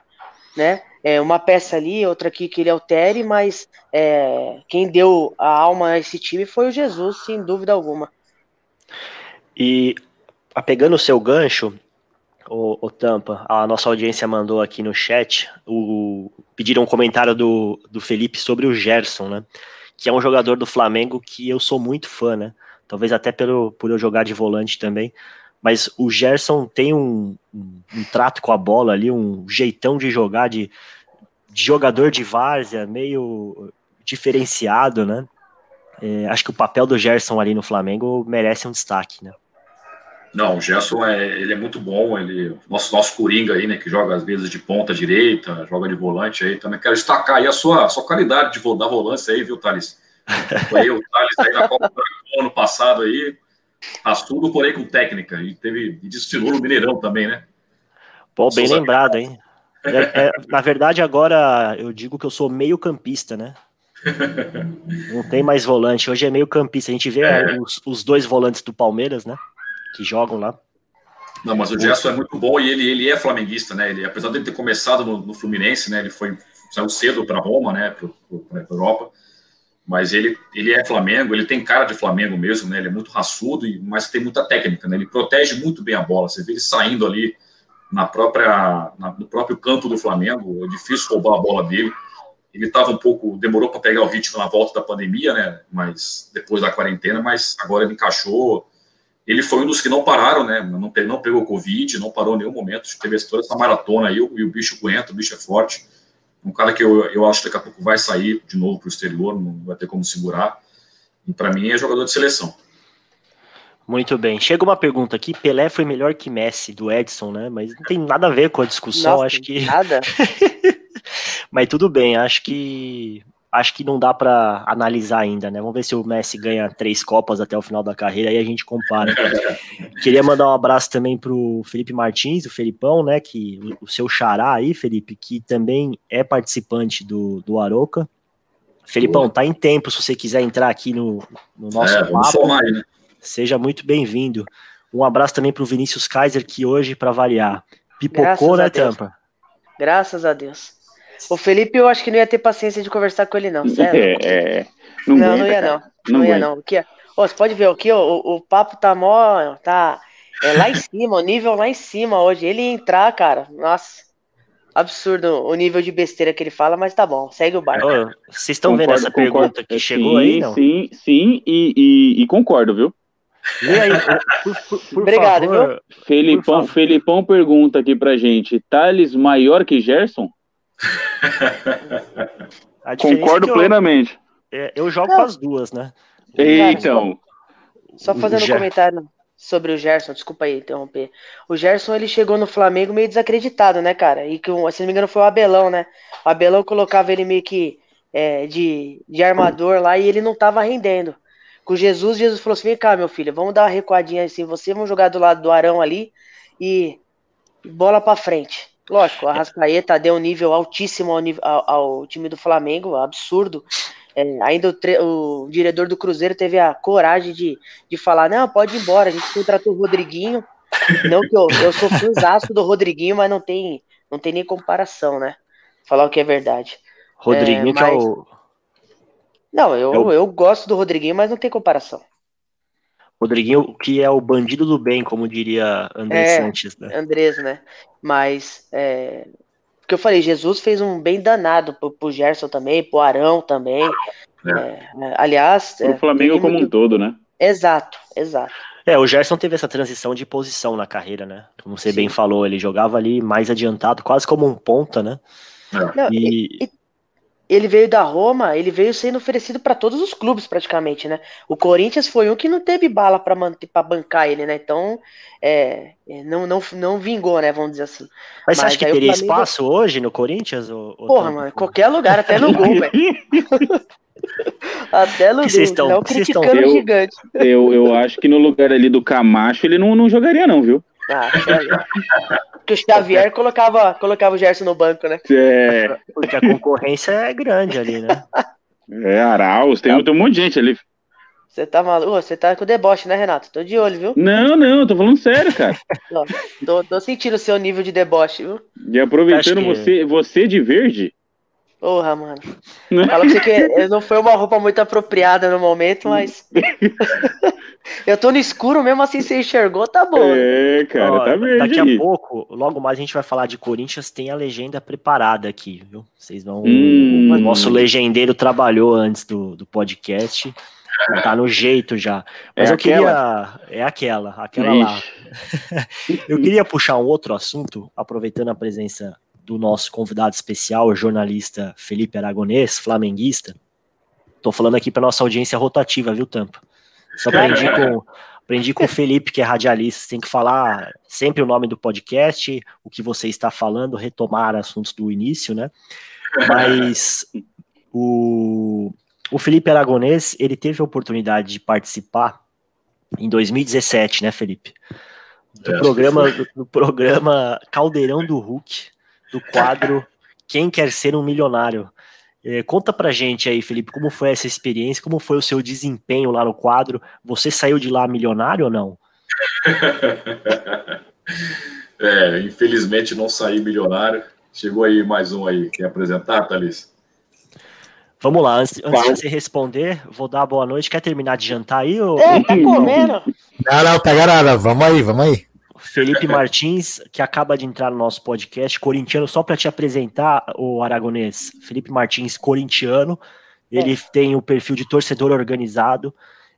né? é, uma peça ali, outra aqui que ele altere, mas é, quem deu a alma a esse time foi o Jesus, sem dúvida alguma. E pegando o seu gancho, o, o, Tampa, a nossa audiência mandou aqui no chat, o, pediram um comentário do, do Felipe sobre o Gerson, né? Que é um jogador do Flamengo que eu sou muito fã, né? Talvez até pelo, por eu jogar de volante também. Mas o Gerson tem um, um, um trato com a bola ali, um jeitão de jogar, de, de jogador de várzea, meio diferenciado, né? É, acho que o papel do Gerson ali no Flamengo merece um destaque, né? Não, o Gerson é, ele é muito bom, ele nosso nosso coringa aí, né, que joga às vezes de ponta direita, joga de volante aí, também quero destacar aí a sua, a sua qualidade de da volância aí, viu, Thales? [LAUGHS] Foi o Thales aí na Copa do ano passado aí, assudo porém com técnica e teve e desfilou no Mineirão também, né? Pô, bem lembrado, hein? [LAUGHS] É, é, na verdade, agora eu digo que eu sou meio campista, né? [LAUGHS] Não tem mais volante. Hoje é meio campista. A gente vê é. os, os, dois volantes do Palmeiras, né? Que jogam lá. Não, mas o Gerson é muito bom e ele, ele é flamenguista, né? Ele, apesar de ele ter começado no, no Fluminense, né? Ele foi saiu cedo para Roma, né? Para Europa. Mas ele, ele é Flamengo, ele tem cara de Flamengo mesmo, né? Ele é muito raçudo, mas tem muita técnica, né? Ele protege muito bem a bola. Você vê ele saindo ali na própria, na, no próprio campo do Flamengo, é difícil roubar a bola dele. Ele estava um pouco, demorou para pegar o ritmo na volta da pandemia, né? Mas depois da quarentena, mas agora ele encaixou. Ele foi um dos que não pararam, né? Não, não pegou Covid, não parou em nenhum momento. Teve toda essa maratona aí, e o bicho aguenta, o bicho é forte. Um cara que eu, eu acho que daqui a pouco vai sair de novo para o exterior, não vai ter como segurar. E para mim é jogador de seleção. Muito bem. Chega uma pergunta aqui: Pelé foi melhor que Messi do Edson, né? Mas não tem nada a ver com a discussão, Nossa, acho que. Nada. [LAUGHS] Mas tudo bem, acho que acho que não dá para analisar ainda, né? Vamos ver se o Messi ganha três copas até o final da carreira, aí a gente compara. [LAUGHS] Queria mandar um abraço também pro Felipe Martins, o Felipão, né? Que o seu xará aí, Felipe, que também é participante do, do Aroca. Felipão, tá em tempo se você quiser entrar aqui no, no nosso é, papo. Aí, né? Seja muito bem-vindo. Um abraço também para o Vinícius Kaiser, que hoje, para variar, pipocou, Graças né, Tampa? Graças a Deus. O Felipe, eu acho que não ia ter paciência de conversar com ele, não. Sério. É, é. não, não, não, ia, não. Não, não ia, não. Aqui, ó, você pode ver aqui, ó, o, o papo tá mó. Tá é lá em [LAUGHS] cima, o nível lá em cima hoje. Ele entrar, cara, nossa. Absurdo o nível de besteira que ele fala, mas tá bom, segue o barco. Vocês estão vendo essa concordo. pergunta que chegou sim, aí, não? Sim, sim, e, e, e concordo, viu? E aí, por, por, por Obrigado, favor, viu? Felipão, Felipão pergunta aqui pra gente: Thales maior que Gerson? Concordo é eu, plenamente. É, eu jogo com as duas, né? Então. Só fazendo um comentário sobre o Gerson, desculpa aí interromper. O Gerson ele chegou no Flamengo meio desacreditado, né, cara? E que, se não me engano, foi o Abelão, né? O Abelão colocava ele meio que é, de, de armador lá e ele não tava rendendo com Jesus, Jesus falou assim: vem cá, meu filho, vamos dar uma recuadinha assim, você, vamos jogar do lado do Arão ali e bola para frente. Lógico, a Rascaeta deu um nível altíssimo ao, ao, ao time do Flamengo, absurdo. É, ainda o, o, diretor do Cruzeiro teve a coragem de, de falar: não, pode ir embora, a gente contratou o Rodriguinho. Não que eu, eu sou fãzaço do Rodriguinho, mas não tem, não tem nem comparação, né? Falar o que é verdade. Rodriguinho, é, mas... que é o. Não, eu, é o... eu gosto do Rodriguinho, mas não tem comparação. Rodriguinho, que é o bandido do bem, como diria André é, Sanches, né? Andrés, né? Mas, é, que eu falei, Jesus fez um bem danado pro, pro Gerson também, pro Arão também. É. É, aliás. Pro é, Flamengo como um todo, né? Exato, exato. É, o Gerson teve essa transição de posição na carreira, né? Como você Sim. bem falou, ele jogava ali mais adiantado, quase como um ponta, né? Não, e... e ele veio da Roma, ele veio sendo oferecido para todos os clubes praticamente, né? O Corinthians foi um que não teve bala para manter, para bancar ele, né? Então, é, é, não, não, não vingou, né? Vamos dizer assim. Mas, Mas você acha que teria Flamengo... espaço hoje no Corinthians? Ou, ou Porra, mano, qualquer lugar, até no gol, velho. [LAUGHS] até no gol, estão, não criticando o gigante. Eu, eu acho que no lugar ali do Camacho ele não, não jogaria, não, viu? Ah, que o Xavier colocava, colocava o Gerson no banco, né? É. Porque a concorrência é grande ali, né? É, Arauz, tem, tem um monte de gente ali. Você tá maluco? Você tá com deboche, né, Renato? Tô de olho, viu? Não, não, tô falando sério, cara. tô, tô sentindo o seu nível de deboche, viu? E aproveitando que... você, você de verde, Porra, mano. Fala pra você que não foi uma roupa muito apropriada no momento, mas. [LAUGHS] eu tô no escuro mesmo assim, você enxergou, tá bom. É, cara, Ó, tá verde. Daqui a pouco, logo mais a gente vai falar de Corinthians, tem a legenda preparada aqui, viu? Vocês vão. Hum. O nosso legendeiro trabalhou antes do, do podcast. Tá no jeito já. Mas é eu aquela? queria. É aquela, aquela Ixi. lá. [LAUGHS] eu queria puxar um outro assunto, aproveitando a presença do nosso convidado especial, o jornalista Felipe Aragonês, flamenguista. Estou falando aqui para nossa audiência rotativa, viu, Tampa? Só aprendi com, aprendi com o Felipe, que é radialista. Você tem que falar sempre o nome do podcast, o que você está falando, retomar assuntos do início, né? Mas o, o Felipe Aragonês, ele teve a oportunidade de participar em 2017, né, Felipe? Do, é, programa, do, do programa Caldeirão do Hulk, do quadro [LAUGHS] Quem Quer Ser um Milionário. É, conta pra gente aí, Felipe, como foi essa experiência, como foi o seu desempenho lá no quadro? Você saiu de lá milionário ou não? [LAUGHS] é, infelizmente não saí milionário. Chegou aí mais um aí. Quer apresentar, Thalys? Vamos lá, antes, antes de você responder, vou dar boa noite. Quer terminar de jantar aí? Ou... É, tá comendo. Não, não, pega nada. Vamos aí, vamos aí. Felipe Martins, que acaba de entrar no nosso podcast, corintiano, só para te apresentar, o Aragonês. Felipe Martins, corintiano, ele é. tem o perfil de torcedor organizado.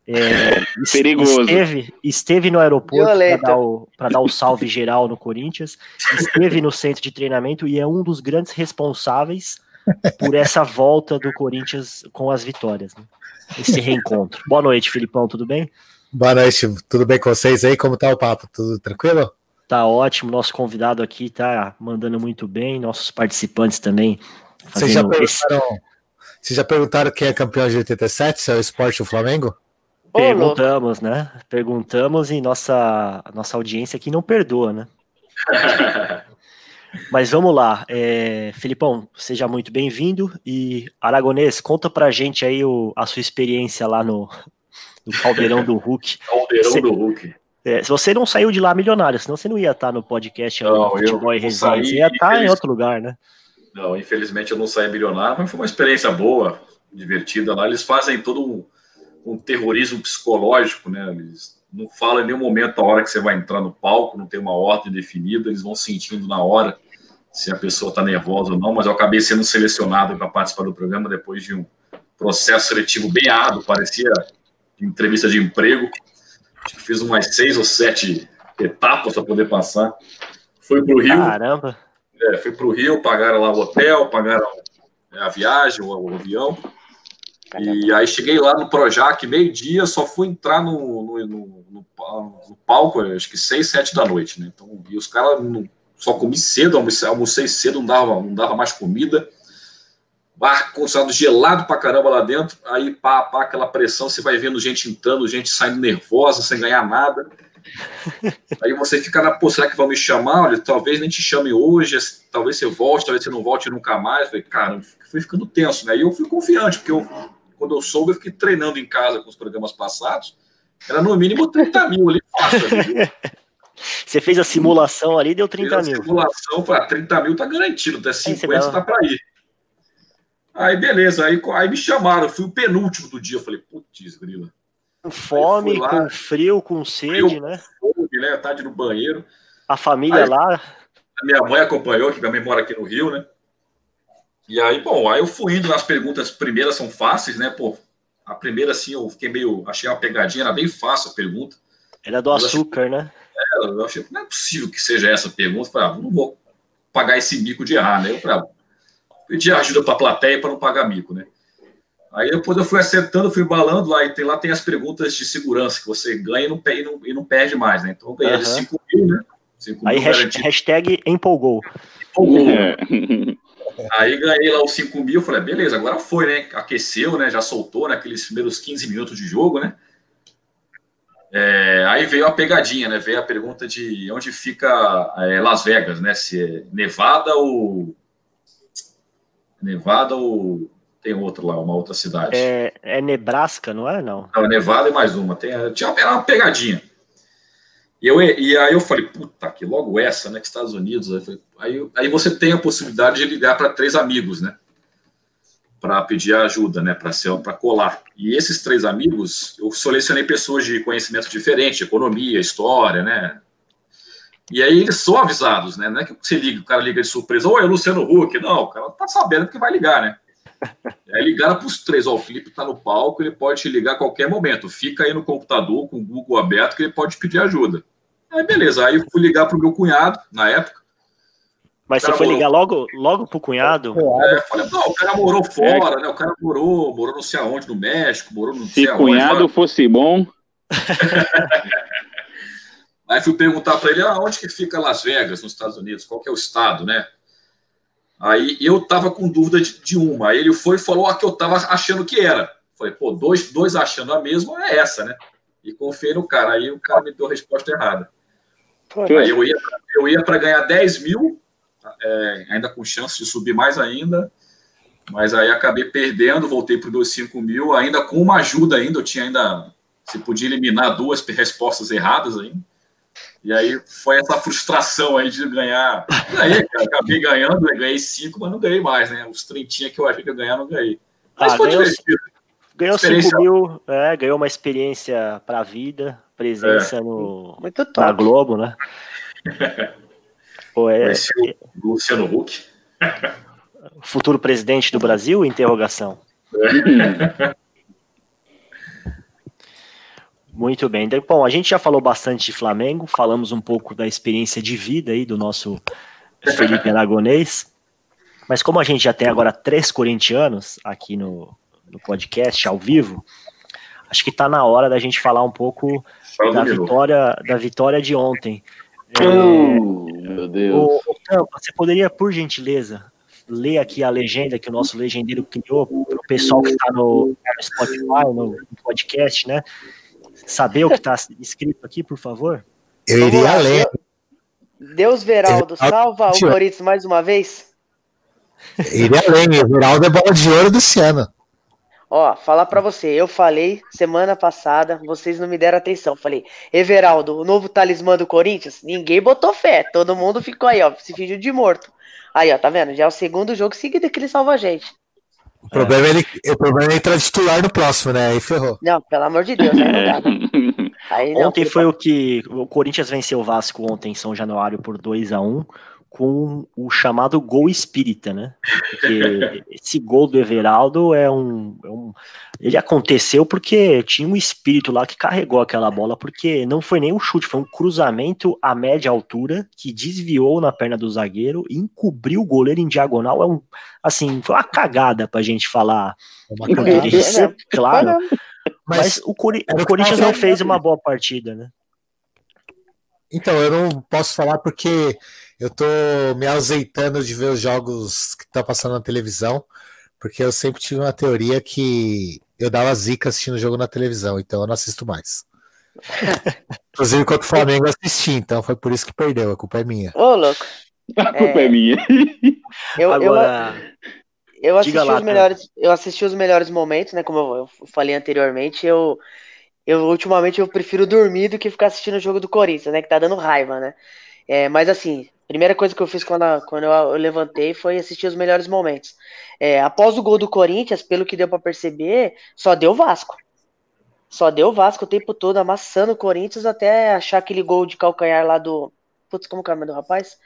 É, [LAUGHS] Perigoso. Esteve, esteve no aeroporto para dar, o, dar o salve geral no Corinthians, esteve no centro de treinamento e é um dos grandes responsáveis por essa volta do Corinthians com as vitórias. Né? Esse reencontro. Boa noite, Filipão, tudo bem? Boa noite, tudo bem com vocês aí? Como tá o papo? Tudo tranquilo? Tá ótimo, nosso convidado aqui tá mandando muito bem, nossos participantes também. Vocês já, perguntaram, vocês já perguntaram quem é campeão de 87, se é o esporte ou o Flamengo? Perguntamos, né? Perguntamos e nossa, nossa audiência aqui não perdoa, né? [LAUGHS] Mas vamos lá, é, Filipão, seja muito bem-vindo e Aragonês, conta pra gente aí o, a sua experiência lá no, do caldeirão do Hulk. [LAUGHS] Caldeirão você, do Hulk. É, se você não saiu de lá milionário, senão você não ia estar no podcast não, Futebol e Resenha, você ia estar em outro lugar, né? Não, infelizmente eu não saí milionário, mas foi uma experiência boa, divertida lá. Eles fazem todo um, um terrorismo psicológico, né? Eles não falam em nenhum momento a hora que você vai entrar no palco, não tem uma ordem definida, eles vão sentindo na hora se a pessoa está nervosa ou não, mas eu acabei sendo selecionado para participar do programa depois de um processo seletivo bem árduo, parecia entrevista de emprego. Fiz umas seis ou sete etapas para poder passar. Fui para o Rio. Caramba! É, fui para o Rio, pagaram lá o hotel, pagaram é, a viagem, o, o avião. E aí cheguei lá no Projac, meio-dia, só fui entrar no, no, no, no, palco, acho que seis, sete da noite, né? Então, e os caras só comi cedo, almocei, almocei cedo, não dava, não dava mais comida bar considerado gelado pra caramba lá dentro, aí pá, pá, aquela pressão, você vai vendo gente entrando, gente saindo nervosa, sem ganhar nada. [LAUGHS] Aí você fica na, pô, será que vão me chamar? Olha, talvez nem te chame hoje, talvez você volte, talvez você não volte nunca mais. Eu falei, cara, fui ficando tenso, né? E eu fui confiante, porque eu, quando eu soube, eu fiquei treinando em casa com os programas passados, era no mínimo 30 mil ali, fácil. [LAUGHS] Você fez a simulação ali deu 30 mil. A simulação, foi, ah, 30 mil tá garantido, até 50 tá para ir. Aí, beleza, aí, aí me chamaram, eu fui o penúltimo do dia. Eu falei, putz, grila. Com fome, lá, com frio, com sede, frio, né? Fome, né? Tarde no banheiro. A família aí, lá. A minha mãe acompanhou, que minha mãe mora aqui no Rio, né? E aí, bom, aí eu fui indo nas perguntas, primeiras são fáceis, né? Pô, a primeira, assim, eu fiquei meio. Achei uma pegadinha, era bem fácil a pergunta. Era do açúcar, achei, né? É, eu achei não é possível que seja essa pergunta. Eu falei, ah, não vou pagar esse mico de errar, né? Eu falei, ah, pedir ajuda para a plateia para não pagar mico, né? Aí depois eu fui acertando, fui embalando lá, e tem, lá tem as perguntas de segurança que você ganha e não, e não, e não perde mais, né? Então eu ganhei uhum. de 5 mil, né? 5 Aí hashtag, hashtag empolgou. Empolgou. É. Aí ganhei lá os 5 mil, falei, beleza, agora foi, né? Aqueceu, né? Já soltou naqueles primeiros 15 minutos de jogo, né? É, aí veio a pegadinha, né? Veio a pergunta de onde fica é, Las Vegas, né? Se é Nevada ou. Nevada ou. Tem outro lá, uma outra cidade. É, é Nebraska, não é? Não. Não, é Nevada e mais uma. Tem, tinha uma pegadinha. E, eu, e aí eu falei, puta, que logo essa, né? Que Estados Unidos. Aí, falei, aí, aí você tem a possibilidade de ligar para três amigos, né? Para pedir ajuda, né? Para colar. E esses três amigos, eu selecionei pessoas de conhecimento diferente, economia, história, né? E aí eles são avisados, né? Não é que você liga, o cara liga de surpresa, oi, é Luciano Huck. Não, o cara tá sabendo que vai ligar, né? Aí [LAUGHS] ligaram para os três, ó, o Felipe está no palco, ele pode te ligar a qualquer momento. Fica aí no computador com o Google aberto que ele pode pedir ajuda. Aí beleza, aí eu fui ligar para o meu cunhado na época. Mas você foi morou... ligar logo, logo pro cunhado? É, falei, não, o cara morou fora, é. né? O cara morou, morou não sei aonde, no México, morou no Se cunhado fosse bom. [LAUGHS] aí fui perguntar para ele, ah, onde que fica Las Vegas, nos Estados Unidos? Qual que é o estado, né? Aí eu tava com dúvida de, de uma. Aí ele foi e falou a que eu tava achando que era. Falei, pô, dois, dois achando a mesma é essa, né? E confiei no cara. Aí o cara me deu a resposta errada. Aí eu ia, eu ia para ganhar 10 mil, é, ainda com chance de subir mais ainda. Mas aí acabei perdendo, voltei para os 5 mil, ainda com uma ajuda ainda. Eu tinha ainda. Se podia eliminar duas respostas erradas ainda. E aí foi essa frustração aí de ganhar. Ganhei, cara, acabei ganhando, ganhei cinco, mas não ganhei mais, né? Os trintinha que eu achei que eu ganhar, não ganhei. Mas ah, foi ganhou, divertido. Ganhou 5 mil, é, ganhou uma experiência para a vida, presença é. no, Muito top. na Globo, né? [LAUGHS] Pô, é, Luciano Huck. Futuro presidente do Brasil? Interrogação. É. [LAUGHS] Muito bem. Bom, a gente já falou bastante de Flamengo, falamos um pouco da experiência de vida aí do nosso Felipe [LAUGHS] Aragonês. Mas como a gente já tem agora três corintianos aqui no, no podcast ao vivo, acho que está na hora da gente falar um pouco da vitória, da vitória de ontem. Oh, é, meu Deus. O, o Tampa, você poderia, por gentileza, ler aqui a legenda que o nosso legendeiro criou para o pessoal que está no, no Spotify, no, no podcast, né? Saber o que está escrito aqui, por favor? Eu iria ler. Deus Veraldo, salva o Corinthians mais uma vez? Iria ler, Veraldo é bola de ouro desse ano. Ó, falar para você, eu falei semana passada, vocês não me deram atenção. Falei, Everaldo, o novo talismã do Corinthians, ninguém botou fé, todo mundo ficou aí, ó, se fingiu de morto. Aí, ó, tá vendo? Já é o segundo jogo seguido que ele salva a gente. O problema é, ele, o problema é entrar titular no próximo, né? Aí ferrou. Não, pelo amor de Deus, aí não dá. [LAUGHS] Aí não, ontem foi o que. O Corinthians venceu o Vasco ontem em São Januário por 2 a 1 com o chamado gol espírita, né? Porque [LAUGHS] esse gol do Everaldo é um, é um, Ele aconteceu porque tinha um espírito lá que carregou aquela bola, porque não foi nem um chute, foi um cruzamento a média altura que desviou na perna do zagueiro e encobriu o goleiro em diagonal. É um. Assim, foi uma cagada pra gente falar. Uma é, claro. Mas, mas o, Cori o Corinthians não fez uma boa partida, né? Então, eu não posso falar porque eu tô me azeitando de ver os jogos que tá passando na televisão, porque eu sempre tive uma teoria que eu dava zica assistindo o jogo na televisão, então eu não assisto mais. [LAUGHS] Inclusive, enquanto o Flamengo assisti, então foi por isso que perdeu, a culpa é minha. Ô, louco. A culpa é, é minha. Eu, Agora... eu, eu assisti, lá, os melhores, eu assisti os melhores momentos, né? Como eu, eu falei anteriormente, eu, eu ultimamente eu prefiro dormir do que ficar assistindo o jogo do Corinthians, né? Que tá dando raiva, né? É, mas assim, primeira coisa que eu fiz quando, a, quando eu levantei foi assistir os melhores momentos. É, após o gol do Corinthians, pelo que deu para perceber, só deu Vasco. Só deu Vasco o tempo todo amassando o Corinthians até achar aquele gol de calcanhar lá do. Putz, como que é o nome do rapaz?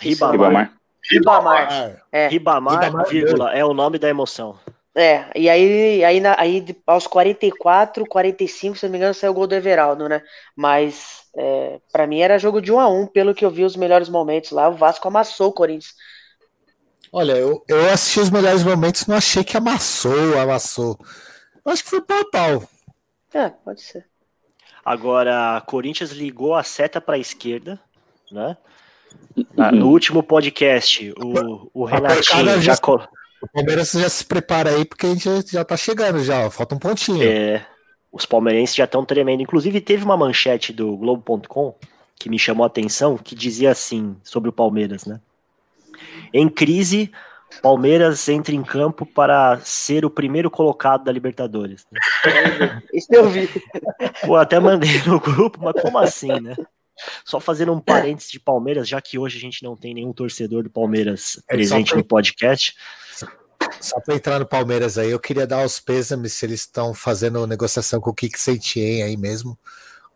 Ribamar. Ribamar. É. Ribamar, Ribamar, vírgula, é o nome da emoção. É, e aí, aí, aí aos 44, 45, se não me engano, saiu o gol do Everaldo, né? Mas é, para mim era jogo de 1 a 1 pelo que eu vi os melhores momentos lá. O Vasco amassou o Corinthians. Olha, eu, eu assisti os melhores momentos, não achei que amassou, amassou. Eu acho que foi pau a pau. É, pode ser. Agora, Corinthians ligou a seta para a esquerda, né? Ah, no último podcast, o, o Renatinho já, o Palmeiras já se prepara aí, porque a gente já, já tá chegando já, falta um pontinho. É, os palmeirenses já estão tremendo. Inclusive, teve uma manchete do Globo.com que me chamou a atenção, que dizia assim sobre o Palmeiras, né? Em crise, Palmeiras entra em campo para ser o primeiro colocado da Libertadores. Né? [LAUGHS] Isso eu vi. Pô, até mandei no grupo, mas como assim, né? Só fazendo um parênteses de Palmeiras, já que hoje a gente não tem nenhum torcedor do Palmeiras é, presente no podcast. Só para entrar no Palmeiras aí, eu queria dar os pêsames se eles estão fazendo negociação com o Kik Sentien aí mesmo.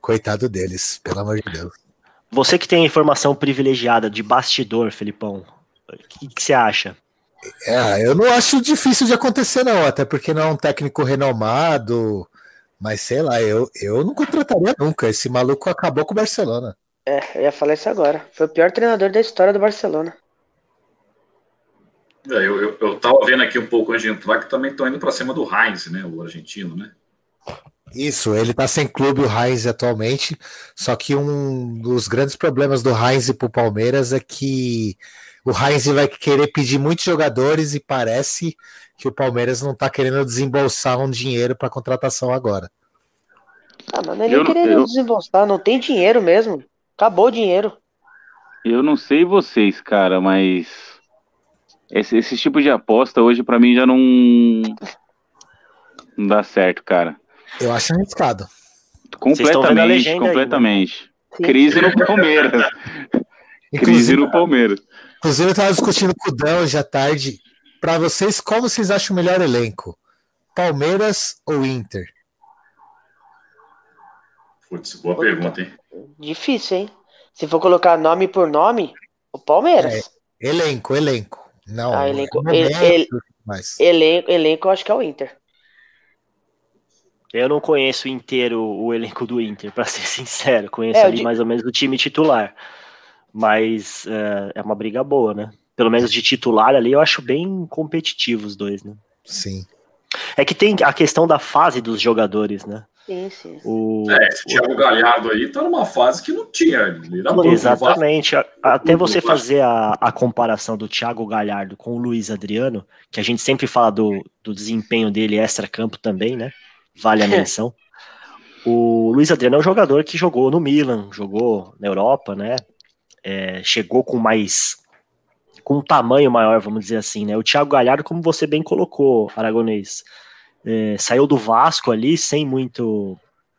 Coitado deles, pelo amor de Deus. Você que tem informação privilegiada de bastidor, Felipão, o que, você acha? É, eu não acho difícil de acontecer, não, até porque não é um técnico renomado, mas sei lá, eu, eu não contrataria nunca. Esse maluco acabou com o Barcelona. É, eu ia falar isso agora. Foi o pior treinador da história do Barcelona. É, eu, eu, eu tava vendo aqui um pouco antes de entrar que também estão indo para cima do Heinz, né? O argentino, né? Isso, ele tá sem clube, o Heinz, atualmente. Só que um dos grandes problemas do Heinz pro Palmeiras é que o Heinz vai querer pedir muitos jogadores e parece que o Palmeiras não tá querendo desembolsar um dinheiro para contratação agora. Ah, mas não é nem querendo eu... desembolsar, não tem dinheiro mesmo. Acabou o dinheiro. Eu não sei vocês, cara, mas esse, esse tipo de aposta hoje para mim já não não dá certo, cara. Eu acho arriscado. Completamente, completamente. Aí, né? Crise no Palmeiras. [LAUGHS] Crise no Palmeiras. Inclusive, eu estava discutindo com o Dan hoje à tarde. Para vocês, qual vocês acham o melhor elenco? Palmeiras ou Inter? Putz, boa pergunta, hein? Difícil, hein? Se for colocar nome por nome, o Palmeiras. É, elenco, elenco. Não, ah, elenco, momento, ele, mas... elenco, elenco, eu acho que é o Inter. Eu não conheço inteiro o elenco do Inter, [LAUGHS] para ser sincero. Conheço é, ali de... mais ou menos o time titular. Mas é, é, uma briga boa, né? Pelo menos de titular ali, eu acho bem competitivo os dois, né? Sim. É que tem a questão da fase dos jogadores, né? Sim, sim. O, é, esse Thiago Galhardo aí tá numa fase que não tinha. Exatamente. Até você fazer a, a comparação do Thiago Galhardo com o Luiz Adriano, que a gente sempre fala do, do desempenho dele extra-campo também, né? Vale a [LAUGHS] menção. o Luiz Adriano é um jogador que jogou no Milan, jogou na Europa, né? É, chegou com mais. com um tamanho maior, vamos dizer assim, né? O Thiago Galhardo, como você bem colocou, Aragonês é, saiu do Vasco ali sem muito,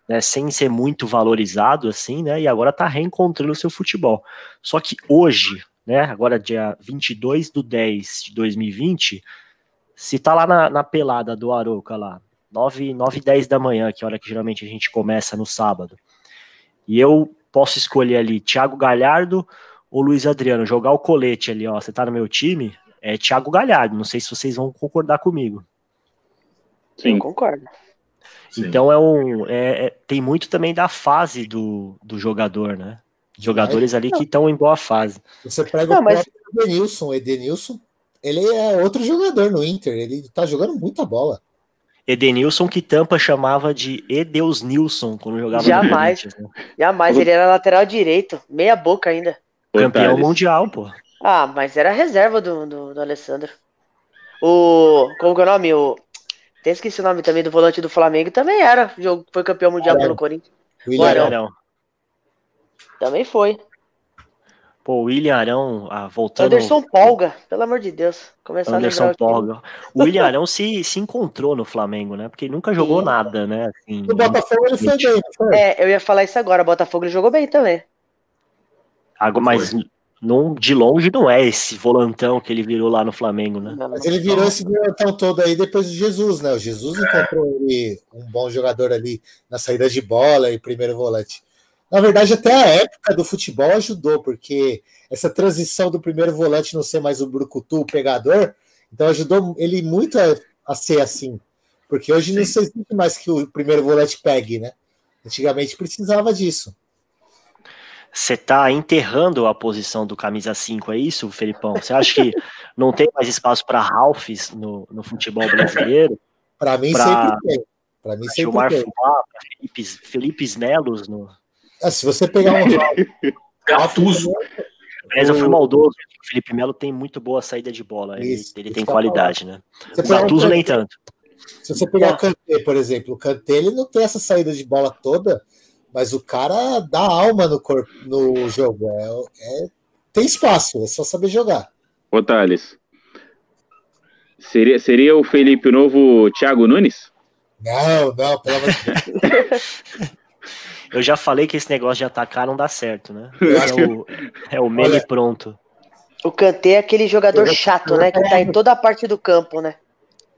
né, sem ser muito valorizado assim, né, e agora está reencontrando o seu futebol. Só que hoje, né, agora dia 22 do 10 de 2020, se tá lá na, na pelada do Aroca lá, 9, 9 e 10 da manhã, que é a hora que geralmente a gente começa no sábado, e eu posso escolher ali Thiago Galhardo ou Luiz Adriano, jogar o colete ali, ó, você tá no meu time, é Thiago Galhardo, não sei se vocês vão concordar comigo. Sim. Eu concordo. Então é um, é, é, tem muito também da fase do, do jogador, né? Jogadores ali que estão em boa fase. Você pega não, o mas... Edenilson, Edenilson, ele é outro jogador no Inter, ele tá jogando muita bola. Edenilson que Tampa chamava de Edeus Nilson quando jogava Jamais. no Corinthians. Né? Jamais, ele era lateral direito, meia boca ainda. Campeão mundial, pô. Ah, mas era reserva do, do, do Alessandro. O. Como que é o nome? O até esqueci o nome também do volante do Flamengo, também era. Foi campeão mundial Arão. pelo Corinthians. William Arão. Também foi. Pô, o William Arão, ah, voltando. Anderson Polga, pelo amor de Deus. Começar Anderson Polga. O William Arão se, se encontrou no Flamengo, né? Porque ele nunca jogou Sim. nada, né? Assim, no Botafogo ele foi bem, foi? É, eu ia falar isso agora. O Botafogo ele jogou bem também. Agora, mas não, de longe não é esse volantão que ele virou lá no Flamengo, né? Mas ele virou esse volantão todo aí depois do Jesus, né? O Jesus encontrou ele, um bom jogador ali na saída de bola e primeiro volante. Na verdade, até a época do futebol ajudou, porque essa transição do primeiro volante não ser mais o brucutu, o pegador, então ajudou ele muito a, a ser assim. Porque hoje Sim. não se existe mais que o primeiro volante pegue, né? Antigamente precisava disso. Você está enterrando a posição do camisa 5, é isso, Felipão? Você acha que não tem mais espaço para Ralphs no, no futebol brasileiro? [LAUGHS] Para mim, pra, sempre tem. Para mim, sempre Gilmar tem. Fubá, Felipe, Felipe Melos no, ah, se você pegar um. [LAUGHS] Gatuso. Mas eu fui maldoso. O Felipe Melo tem muito boa saída de bola. Ele, isso, ele tem qualidade, né? O Gattuso nem tanto. Se você pegar o Kanté, por exemplo, o Kanté ele não tem essa saída de bola toda, mas o cara dá alma no, corpo, no jogo. É, é, tem espaço, é só saber jogar. Ô, Thales, seria, seria o Felipe o novo Thiago Nunes? Não, não, pelo amor de Deus. [LAUGHS] Eu já falei que esse negócio de atacar não dá certo, né? É o, é o meme Olha, pronto. O Kanté é aquele jogador chato, né? Que tá em toda a parte do campo, né?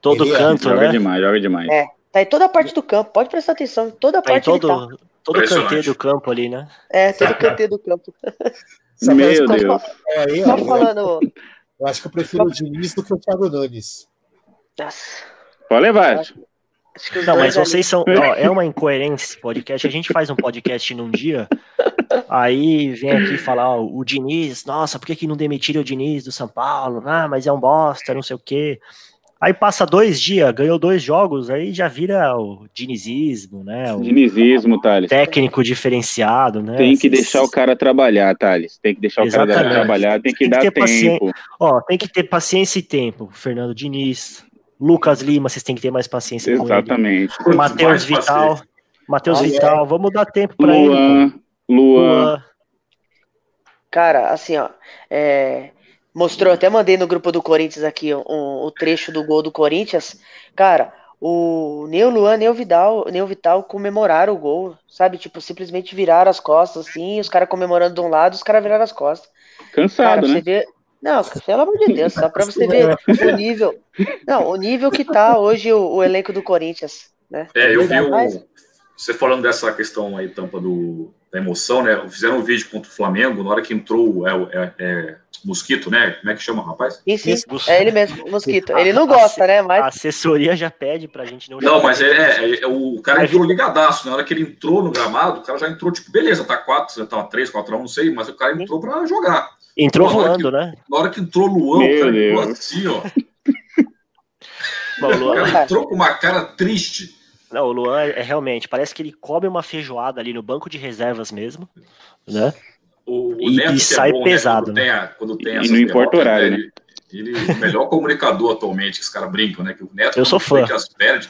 Todo Ele é, canto, é, joga né? Joga demais, joga demais. É, tá em toda a parte do campo. Pode prestar atenção, toda a tá parte em todo, tá. Todo canteiro do campo ali, né? É, todo canteiro do campo. [LAUGHS] Meu Deus. Aí, só falando... Eu acho que eu prefiro o Diniz do que o Thiago Nunes. Nossa. Pode levar. Não, mas vocês são. Ó, é uma incoerência esse podcast. A gente faz um podcast num dia, aí vem aqui falar ó, o Diniz, nossa, por que, que não demitiram o Diniz do São Paulo? Ah, mas é um bosta, não sei o quê. Aí passa dois dias, ganhou dois jogos, aí já vira o dinizismo, né? O dinizismo, Thales. Técnico diferenciado, né? Tem que deixar o cara trabalhar, Thales. Tem que deixar Exatamente. o cara trabalhar, tem que tem dar que tempo. Ó, tem que ter paciência e tempo, Fernando Diniz. Lucas Lima, vocês têm que ter mais paciência Exatamente. com ele. Matheus Vital. Matheus Vital, é. vamos dar tempo para ele. Luan, Luan. Cara, assim, ó. É, mostrou, até mandei no grupo do Corinthians aqui um, o trecho do gol do Corinthians. Cara, o nem o Luan, nem o Vidal, nem o Vital comemoraram o gol, sabe? Tipo, simplesmente viraram as costas, assim, os caras comemorando de um lado, os caras viraram as costas. Cansado, cara, né? Você vê, não, pelo amor de Deus, só para você ver o nível. Não, o nível que tá hoje o, o elenco do Corinthians, né? É, eu vi o, você falando dessa questão aí, tampa do, da emoção, né? Fizeram um vídeo contra o Flamengo, na hora que entrou é, é, é Mosquito, né? Como é que chama, rapaz? Isso, isso. é ele mesmo, Mosquito. Ele não gosta, né? Mas... A assessoria já pede pra gente não Não, mas é, é, é, o cara entrou ligadaço. Na hora que ele entrou no gramado, o cara já entrou, tipo, beleza, tá 4, tá 3, 4 1, não sei, mas o cara entrou pra jogar. Entrou Pô, voando, que, né? Na hora que entrou Luan, Meu o cara Deus. entrou assim, ó. Bom, o Luan... cara entrou com uma cara triste. Não, o Luan é realmente, parece que ele come uma feijoada ali no banco de reservas mesmo, né? O, o Neto, e, sai é bom, pesado, né? Quando, né? tem, a, quando tem e não importa o horário, né? Ele, ele é o melhor comunicador atualmente, que os caras brincam, né? Que o Neto, eu sou fã. Perde,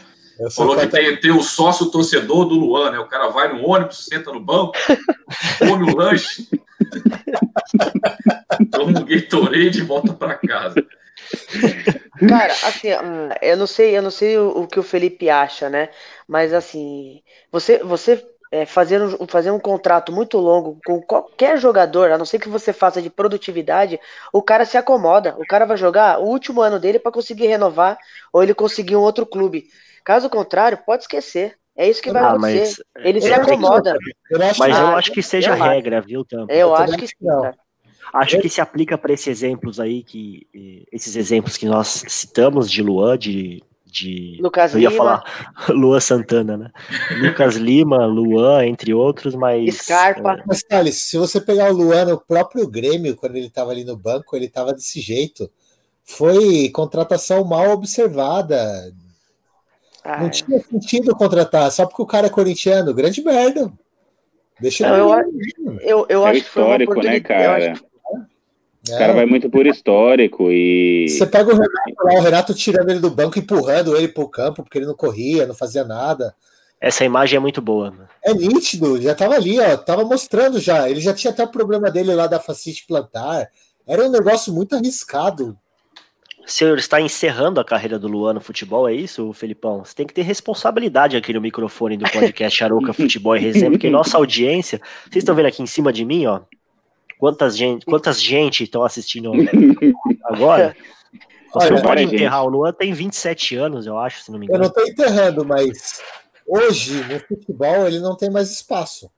falou que tem, tem o sócio torcedor do Luan, né? O cara vai no ônibus, senta no banco, [LAUGHS] come o lanche, [LAUGHS] toma um Gatorade e volta para casa. Cara, assim, hum, eu não sei, eu não sei o, o, que o Felipe acha, né? Mas assim, você, você é, fazer, um, fazer um contrato muito longo com qualquer jogador, a não ser que você faça de produtividade, o cara se acomoda. O cara vai jogar o último ano dele para conseguir renovar ou ele conseguir um outro clube. Caso contrário, pode esquecer. É isso que vai ah, acontecer. Ele se acomoda. Eu mas eu acho que seja regra, viu, Tampa? Eu, eu acho que sim. Acho que se aplica para esses exemplos aí, que esses exemplos que nós citamos de Luan, de de. Lucas eu ia Lima. falar [LAUGHS] Luan Santana, né? Lucas Lima, Luan, entre outros, mas. Scarpa. É... Mas, Thales, se você pegar o Luan no próprio Grêmio, quando ele estava ali no banco, ele estava desse jeito. Foi contratação mal observada. Ah, Não é. tinha sentido contratar, só porque o cara é corintiano. Grande merda. Deixa Não, eu, eu, eu, é acho histórico, que foi uma né, cara? O cara vai muito por histórico e. Você pega o Renato lá, o Renato tirando ele do banco, empurrando ele pro campo, porque ele não corria, não fazia nada. Essa imagem é muito boa. É nítido, já tava ali, ó, tava mostrando já. Ele já tinha até o problema dele lá da fascite plantar. Era um negócio muito arriscado. O senhor está encerrando a carreira do Luan no futebol, é isso, Felipão? Você tem que ter responsabilidade aqui no microfone do podcast Aruca [LAUGHS] Futebol e Resenha, porque nossa audiência, vocês estão vendo aqui em cima de mim, ó, quantas gente, quantas gente estão assistindo agora? [LAUGHS] Você Olha, não pode enterrar, gente. o Luan tem 27 anos, eu acho, se não me engano. Eu não estou enterrando, mas Hoje, no futebol, ele não tem mais espaço.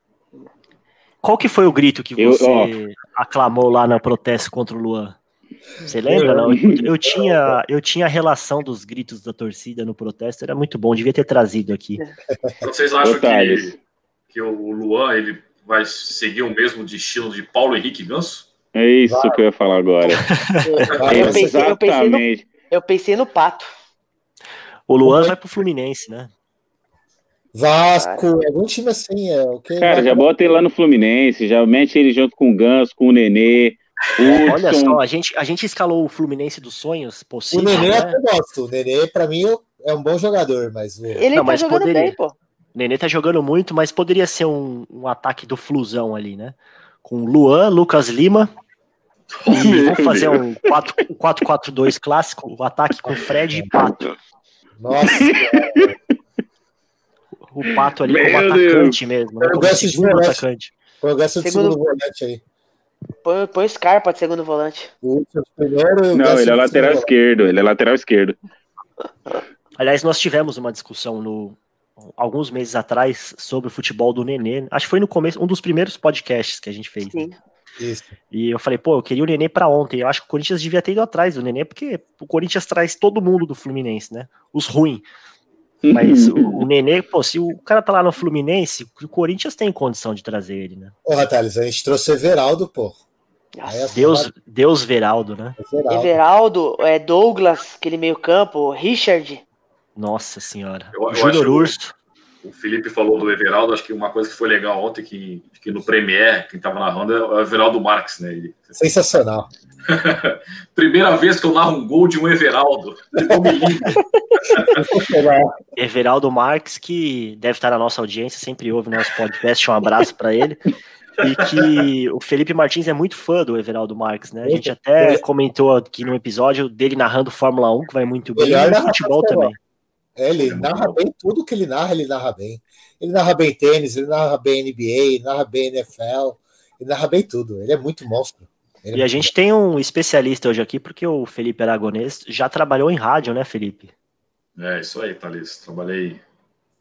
Qual que foi o grito que você eu, aclamou lá no protesto contra o Luan? Você lembra, não? [LAUGHS] Eu tinha, eu tinha a relação dos gritos da torcida no protesto, era muito bom, devia ter trazido aqui. Vocês acham que, que o Luan ele vai seguir o mesmo destino de Paulo Henrique Ganso? É isso vai. que eu ia falar agora. [LAUGHS] eu, pensei, eu, pensei no, eu pensei no Pato. O Luan vai pro Fluminense, né? Vasco, algum time assim. É, okay, Cara, já bota ele lá no Fluminense, já mete ele junto com o Ganso, com o Nenê. É, olha só, a gente, a gente escalou o Fluminense dos sonhos possível. O Nenê né? eu gosto. O Nenê, pra mim, é um bom jogador, mas. Ele Não, tá jogando poderia... bem, pô. O Nenê tá jogando muito, mas poderia ser um, um ataque do Flusão ali, né? Com Luan, Lucas Lima. E vamos fazer um 4-4-2 clássico, o ataque com Fred e Pato. Nossa, [LAUGHS] o Pato ali Meu como atacante Deus. mesmo. Né? Como segundo atacante. Eu gosto de segundo, segundo volante aí. Põe, põe Scarpa de segundo volante. O Não, ele é lateral esquerdo. Ele é lateral esquerdo. Aliás, nós tivemos uma discussão no, alguns meses atrás sobre o futebol do Nenê. Acho que foi no começo, um dos primeiros podcasts que a gente fez. Sim. Isso. E eu falei, pô, eu queria o Nenê para ontem. Eu acho que o Corinthians devia ter ido atrás do Nenê, porque o Corinthians traz todo mundo do Fluminense, né? Os ruins. Mas o, o Nenê, pô, se o cara tá lá no Fluminense, o Corinthians tem condição de trazer ele, né? Porra, Thales, a gente trouxe o Everaldo, pô. Deus, Deus Veraldo, né? Everaldo. Everaldo, é Douglas, aquele meio campo, Richard. Nossa senhora. Júnior Urso. O Felipe falou do Everaldo, acho que uma coisa que foi legal ontem, que, que no Premier, quem estava narrando é o Everaldo Marques, né? Ele... Sensacional. [LAUGHS] Primeira vez que eu narro um gol de um Everaldo. [LAUGHS] Everaldo Marques, que deve estar na nossa audiência, sempre ouve nosso podcast, um abraço para ele. E que o Felipe Martins é muito fã do Everaldo Marques, né? A gente até comentou aqui no episódio dele narrando Fórmula 1, que vai muito bem, e futebol também. É, ele narra bem tudo que ele narra, ele narra bem. Ele narra bem tênis, ele narra bem NBA, ele narra bem NFL, ele narra bem tudo. Ele é muito monstro. Ele e é a gente tem um especialista hoje aqui, porque o Felipe Aragonês já trabalhou em rádio, né, Felipe? É, isso aí, Thalys. Trabalhei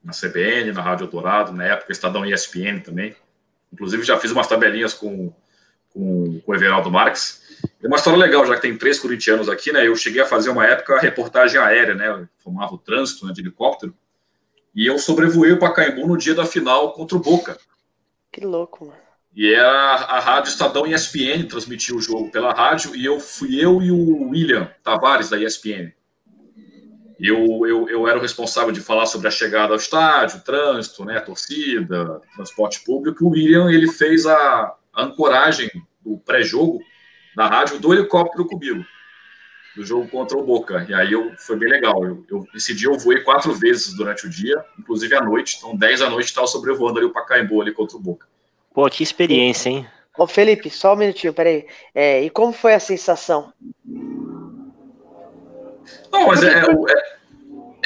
na CBN, na Rádio Dourado, na época Estadão ESPN também. Inclusive já fiz umas tabelinhas com, com, com o Everaldo Marques. É uma história legal, já que tem três corintianos aqui, né? Eu cheguei a fazer uma época reportagem aérea, né? Eu formava o trânsito né, de helicóptero. E eu sobrevoei o Pacaembu no dia da final contra o Boca. Que louco, mano. E é a, a rádio Estadão ESPN transmitiu o jogo pela rádio e eu fui eu e o William Tavares da ESPN. Eu, eu, eu era o responsável de falar sobre a chegada ao estádio, trânsito, né, torcida, transporte público. O William ele fez a, a ancoragem do pré-jogo na rádio do helicóptero comigo, do jogo contra o Boca. E aí eu, foi bem legal. Eu, eu, esse dia eu voei quatro vezes durante o dia, inclusive à noite. Então, 10 da noite estava sobrevoando ali o Pacaembu ali contra o Boca. Pô, que experiência, hein? Ô, Felipe, só um minutinho, peraí. É, e como foi a sensação? Não, mas é, é,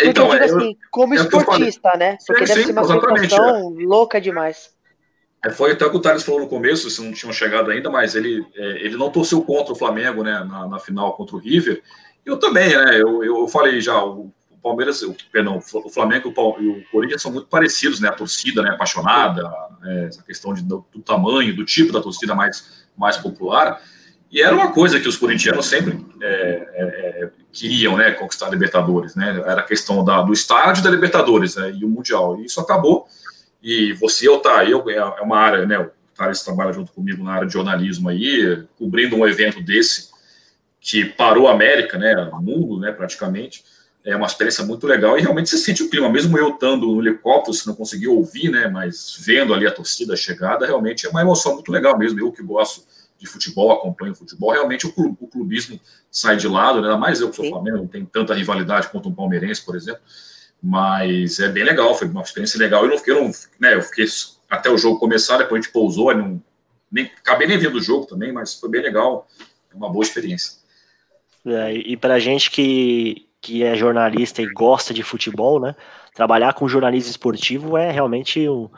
é então, é, assim, como é esportista, né? Porque sim, deve sim, ser uma sensação é. louca demais. É, foi até o que o Thales falou no começo, se não tinham chegado ainda, mas ele, ele não torceu contra o Flamengo, né, na, na final contra o River. Eu também, né? Eu, eu falei já, o Palmeiras, o, perdão, o Flamengo e o Corinthians são muito parecidos, né? A torcida, né? Apaixonada, é, essa questão de, do, do, tamanho, do tipo da torcida mais, mais popular. E era uma coisa que os corintianos sempre é, é, é queriam, né? Conquistar a Libertadores, né? Era a questão da, do estádio da Libertadores né, e o Mundial. E isso acabou. E você, eu tá, eu é, é uma área, né? O Thales trabalha junto comigo na área de jornalismo aí, cobrindo um evento desse que parou a América, né? O mundo, né? Praticamente é uma experiência muito legal e realmente você sente o clima, mesmo eu estando no helicóptero, se não conseguiu ouvir, né, mas vendo ali a torcida a chegada, realmente é uma emoção muito legal mesmo. Eu que gosto de futebol, acompanho futebol, realmente o, clubismo sai de lado, né, ainda mais eu que sou Flamengo, não tem tanta rivalidade quanto um palmeirense, por exemplo, Mas é bem legal, foi uma experiência legal. Eu não fiquei, eu não, né, eu fiquei até o jogo começar, depois a gente pousou, não, nem, acabei nem vendo o jogo também, mas foi bem legal, uma boa experiência. É, e para gente que, que é jornalista e gosta de futebol, né, trabalhar com jornalismo esportivo é realmente um,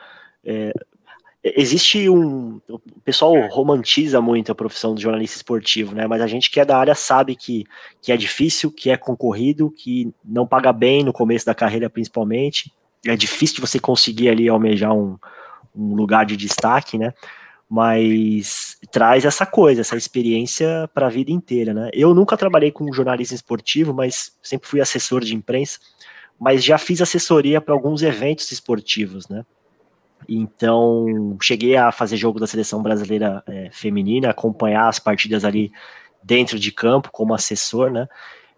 é, existe um. O pessoal romantiza muito a profissão de jornalista esportivo, né? Mas a gente que é da área sabe que, que é difícil, que é concorrido, que não paga bem no começo da carreira, principalmente. É difícil você conseguir ali almejar um, um lugar de destaque, né? Mas traz essa coisa, essa experiência para a vida inteira, né? Eu nunca trabalhei com jornalismo esportivo, mas sempre fui assessor de imprensa, mas já fiz assessoria para alguns eventos esportivos, né? Então, cheguei a fazer jogo da seleção brasileira é, feminina, acompanhar as partidas ali dentro de campo como assessor, né?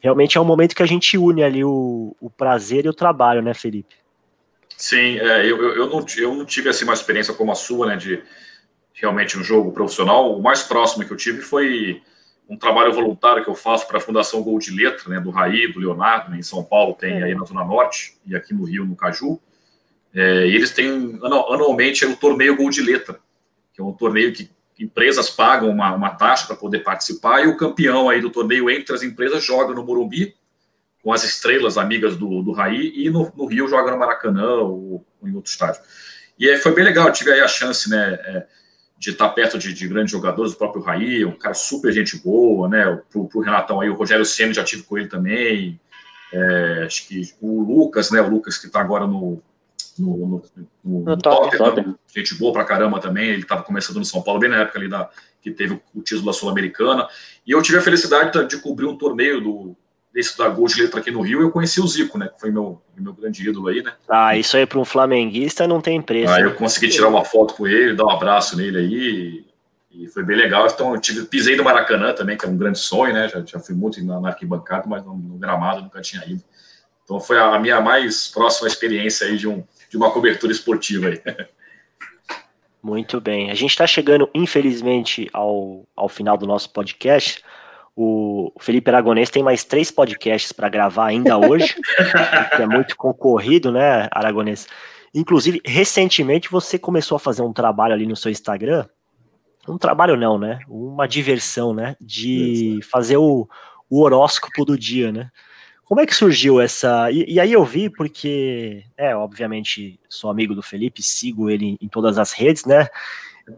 Realmente é um momento que a gente une ali o, o prazer e o trabalho, né, Felipe? Sim, é, eu, eu, não, eu não tive assim, uma experiência como a sua, né, de realmente um jogo profissional. O mais próximo que eu tive foi um trabalho voluntário que eu faço para a Fundação Gol de Letra, né, do Raí, do Leonardo, né, em São Paulo tem aí na Zona Norte e aqui no Rio, no Caju. É, e eles têm anualmente o torneio Gol de Letra, que é um torneio que empresas pagam uma, uma taxa para poder participar, e o campeão aí do torneio entre as empresas joga no Morumbi, com as estrelas amigas do, do Raí, e no, no Rio joga no Maracanã ou, ou, em outro estádio. E aí foi bem legal, tive aí a chance, né, é, de estar perto de, de, grandes jogadores, o próprio Raí, um cara super gente boa, né, pro, pro Renatão aí, o Rogério Senna já tive com ele também, é, acho que o Lucas, né, o Lucas que está agora no, no, no, no, no Tottenham. Gente boa pra caramba também. Ele estava começando no São Paulo, bem na época ali da, que teve o título da Sul-Americana. E eu tive a felicidade de cobrir um torneio do, desse da Gol de Letra aqui no Rio. Eu conheci o Zico, né? Que foi meu, meu grande ídolo aí, né? Ah, isso aí para um flamenguista não tem preço. Aí eu consegui tirar uma foto com ele, dar um abraço nele aí. E foi bem legal. Então, eu tive, pisei no Maracanã também, que é um grande sonho, né? Já, já fui muito na, na arquibancada, mas no, no gramado nunca tinha ido. Então, foi a minha mais próxima experiência aí de um, de uma cobertura esportiva aí. Muito bem. A gente está chegando, infelizmente, ao, ao final do nosso podcast. O Felipe Aragonês tem mais três podcasts para gravar ainda hoje, [LAUGHS] que é muito concorrido, né, Aragonês? Inclusive, recentemente você começou a fazer um trabalho ali no seu Instagram. Um trabalho não, né? Uma diversão, né? De fazer o, o horóscopo do dia, né? Como é que surgiu essa. E, e, aí eu vi, porque, é, obviamente, sou amigo do Felipe, sigo ele em todas as redes, né?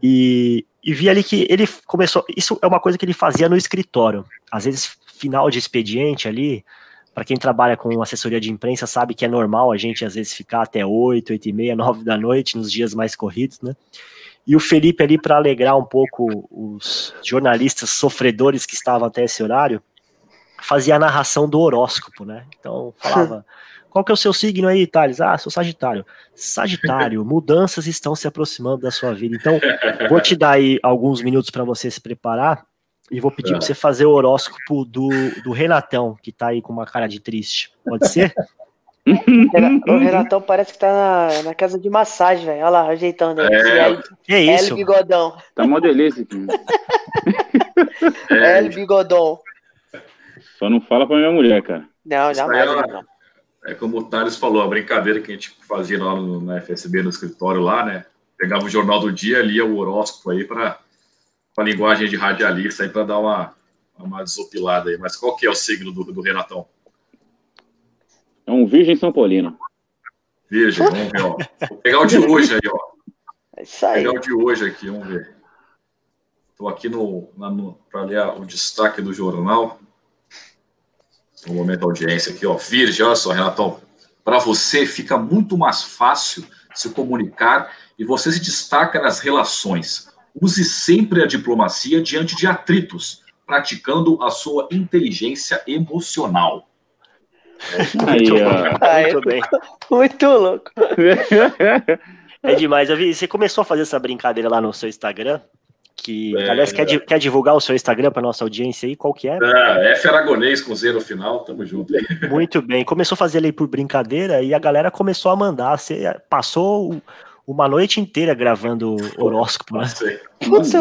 E, e vi ali que ele começou. Isso é uma coisa que ele fazia no escritório. Às vezes, final de expediente ali, para quem trabalha com assessoria de imprensa, sabe que é normal a gente às vezes ficar até 8, 8 e meia, 9 da noite, nos dias mais corridos, né? E o Felipe ali, para alegrar um pouco os jornalistas sofredores que estavam até esse horário, fazia a narração do horóscopo, né? Então falava. [LAUGHS] Qual que é o seu signo aí, Thales? Ah, sou Sagitário. Sagitário, mudanças estão se aproximando da sua vida. Então, vou te dar aí alguns minutos para você se preparar e vou pedir para você fazer o horóscopo do, do Renatão, que tá aí com uma cara de triste. Pode ser? O Renatão parece que tá na, na casa de massagem, velho. Olha lá, ajeitando. É, que é isso? El Bigodão. Tá mó delícia [LAUGHS] aqui. El Bigodão. Só não fala pra minha mulher, cara. Não, jamais. É, é como o Thales falou, a brincadeira que a gente fazia lá no, na FSB, no escritório lá, né? Pegava o jornal do dia, lia o horóscopo aí para a linguagem de radialista aí para dar uma, uma desopilada aí. Mas qual que é o signo do, do Renatão? É um Virgem São Paulino. Virgem, vamos ver, ó. Vou pegar o de hoje aí, ó. É isso aí. Vou pegar o de hoje aqui, vamos ver. Estou aqui no, no para ler o destaque do jornal. Um momento da audiência aqui, ó. Virgem, olha só, Renatão. Para você fica muito mais fácil se comunicar e você se destaca nas relações. Use sempre a diplomacia diante de atritos, praticando a sua inteligência emocional. Aí, ó. Muito bem. Muito louco. [LAUGHS] É demais. Você começou a fazer essa brincadeira lá no seu Instagram? Que, é, aliás, quer, quer divulgar o seu Instagram para nossa audiência aí? Qual que é? É, F Aragonês com zero final, tamo junto. [LAUGHS] Muito bem. Começou a fazer ali por brincadeira e a galera começou a mandar. Você passou uma noite inteira gravando horóscopo, né? Nossa,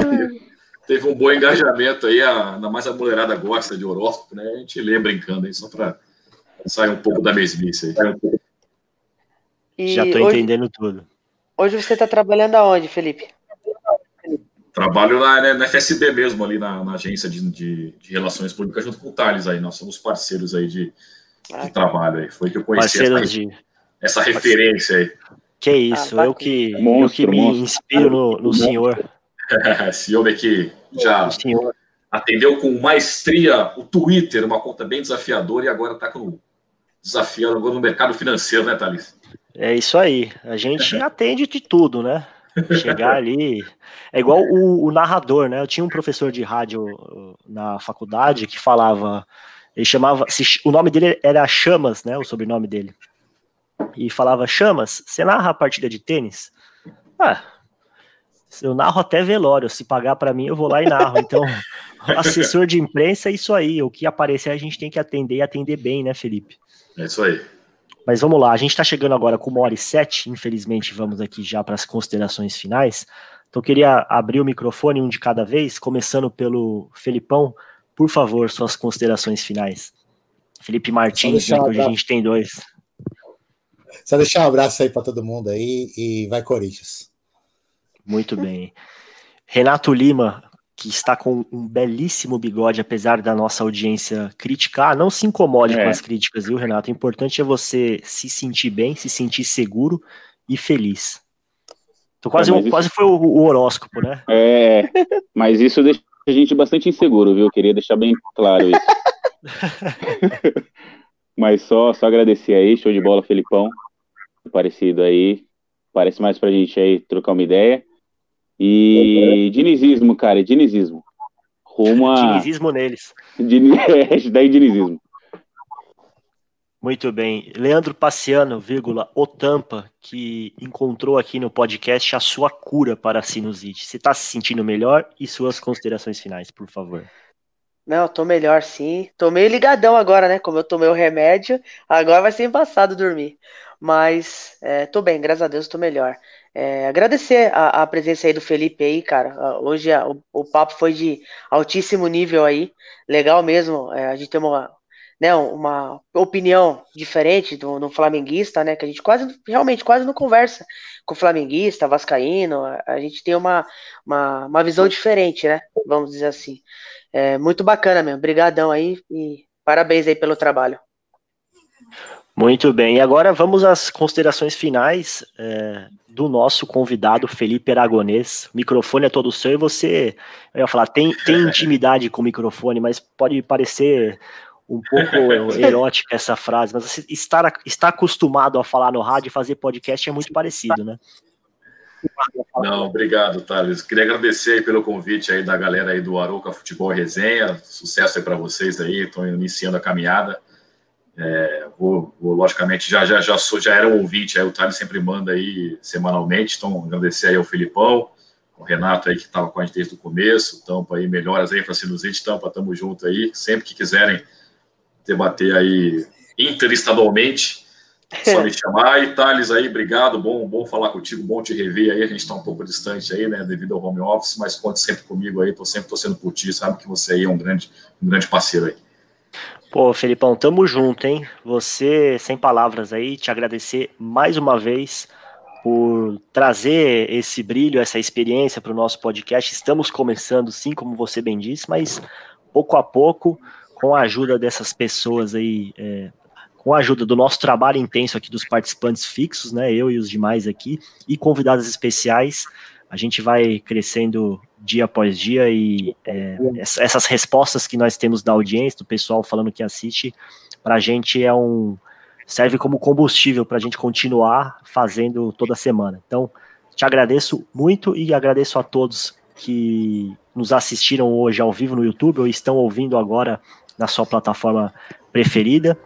Teve um bom engajamento aí, a, ainda mais a mulherada gosta de horóscopo, né? A gente lê brincando aí, só para sair um pouco da mesmice aí. E Já estou entendendo tudo. Hoje você está trabalhando aonde, Felipe? Trabalho na, né, na FSB mesmo, ali na, na agência de, de, de, Relações Públicas, junto com o Thales aí. Nós somos parceiros aí de, ah, de trabalho aí. Foi que eu conheci essa, de... essa referência aí. Que isso, ah, eu que, monstro, eu que me monstro. inspiro no, no senhor. [LAUGHS] Esse homem que já atendeu com maestria o Twitter, uma conta bem desafiadora, e agora está com desafiando no mercado financeiro, né, Thales? É isso aí. A gente [LAUGHS] atende de tudo, né? Chegar ali. É igual o, o, narrador, né? Eu tinha um professor de rádio uh, na faculdade que falava. Ele chamava. O nome dele era Chamas, né? O sobrenome dele. E falava: Chamas, você narra a partida de tênis? Ah, eu narro até velório. Se pagar para mim, eu vou lá e narro. Então, [LAUGHS] assessor de imprensa é isso aí. O que aparecer, a gente tem que atender e atender bem, né, Felipe? É isso aí. Mas vamos lá, a gente está chegando agora com uma hora e sete, infelizmente vamos aqui já para as considerações finais. Então eu queria abrir o microfone um de cada vez, começando pelo Felipão. Por favor, suas considerações finais. Felipe Martins, né, que hoje a gente tem dois. Só deixar um abraço aí para todo mundo aí e vai Corinthians. Muito bem. Renato Lima, que está com um belíssimo bigode, apesar da nossa audiência criticar, não se incomode é. com as críticas, viu, Renato? O importante é você se sentir bem, se sentir seguro e feliz. Então, quase, é, um, isso... quase foi o, o, horóscopo, né? É, mas isso deixa a gente bastante inseguro, viu? Eu queria deixar bem claro isso. [LAUGHS] mas só, só agradecer aí, show de bola, Felipão. Parecido aí. Parece mais pra gente aí trocar uma ideia. E dinizismo, cara, dinizismo. Rumo a. Dinizismo neles. Din... [LAUGHS] É, daí dinizismo. Muito bem. Leandro Paciano, vírgula, o Tampa, que encontrou aqui no podcast a sua cura para a sinusite. Você está se sentindo melhor? E suas considerações finais, por favor. Não, tô melhor sim. Tô meio ligadão agora, né? Como eu tomei o remédio, agora vai ser embaçado dormir. Mas é, tô bem, graças a Deus tô melhor. É, agradecer a, a, presença aí do Felipe aí, cara. Hoje a, o, o, papo foi de altíssimo nível aí. Legal mesmo. É, a gente tem uma, né, uma opinião diferente do, do flamenguista, né? Que a gente quase, realmente, quase não conversa com flamenguista, vascaíno. A, a gente tem uma, uma, uma, visão diferente, né? Vamos dizer assim. É muito bacana mesmo. Obrigadão aí e parabéns aí pelo trabalho. Muito bem, e agora vamos às considerações finais é, do nosso convidado Felipe Aragonês. O microfone é todo seu e você, eu ia falar, tem, tem intimidade com o microfone, mas pode parecer um pouco [LAUGHS] erótica essa frase, mas você estar, estar acostumado a falar no rádio e fazer podcast é muito parecido, né? Não, obrigado, Thales. Queria agradecer aí pelo convite aí da galera aí do Aruca Futebol Resenha. Sucesso aí para vocês aí, estão iniciando a caminhada. É, vou, vou, logicamente, já, já, já, sou, já era um ouvinte, aí o Thales sempre manda aí semanalmente, então agradecer aí ao Filipão, o Renato aí que estava com a gente desde o começo, Tampa aí, melhoras aí para Sinusite, Tampa, tamo junto aí, sempre que quiserem debater aí interestadualmente, só me [LAUGHS] chamar, e Thales aí, obrigado, bom, bom falar contigo, bom te rever aí, a gente está um pouco distante aí, né, devido ao home office, mas conte sempre comigo aí, tô sempre torcendo por ti, sabe que você aí é um grande, um grande parceiro aí. Pô, Felipão, tamo junto, hein? Você, sem palavras aí, te agradecer mais uma vez por trazer esse brilho, essa experiência para o nosso podcast. Estamos começando, sim, como você bem disse, mas pouco a pouco, com a ajuda dessas pessoas aí, é, com a ajuda do nosso trabalho intenso aqui dos participantes fixos, né? Eu e os demais aqui, e convidados especiais, a gente vai crescendo dia após dia e é, essas respostas que nós temos da audiência, do pessoal falando que assiste, para a gente é um serve como combustível para a gente continuar fazendo toda semana. Então, te agradeço muito e agradeço a todos que nos assistiram hoje ao vivo no YouTube ou estão ouvindo agora na sua plataforma preferida.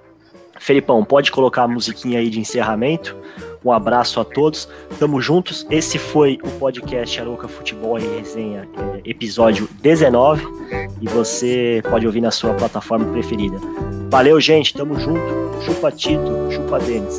Felipão, pode colocar a musiquinha aí de encerramento. Um abraço a todos. Tamo juntos. Esse foi o podcast Aroca Futebol e Resenha, é, episódio 19. E você pode ouvir na sua plataforma preferida. Valeu, gente. Tamo junto. Chupa Tito, chupa Denis.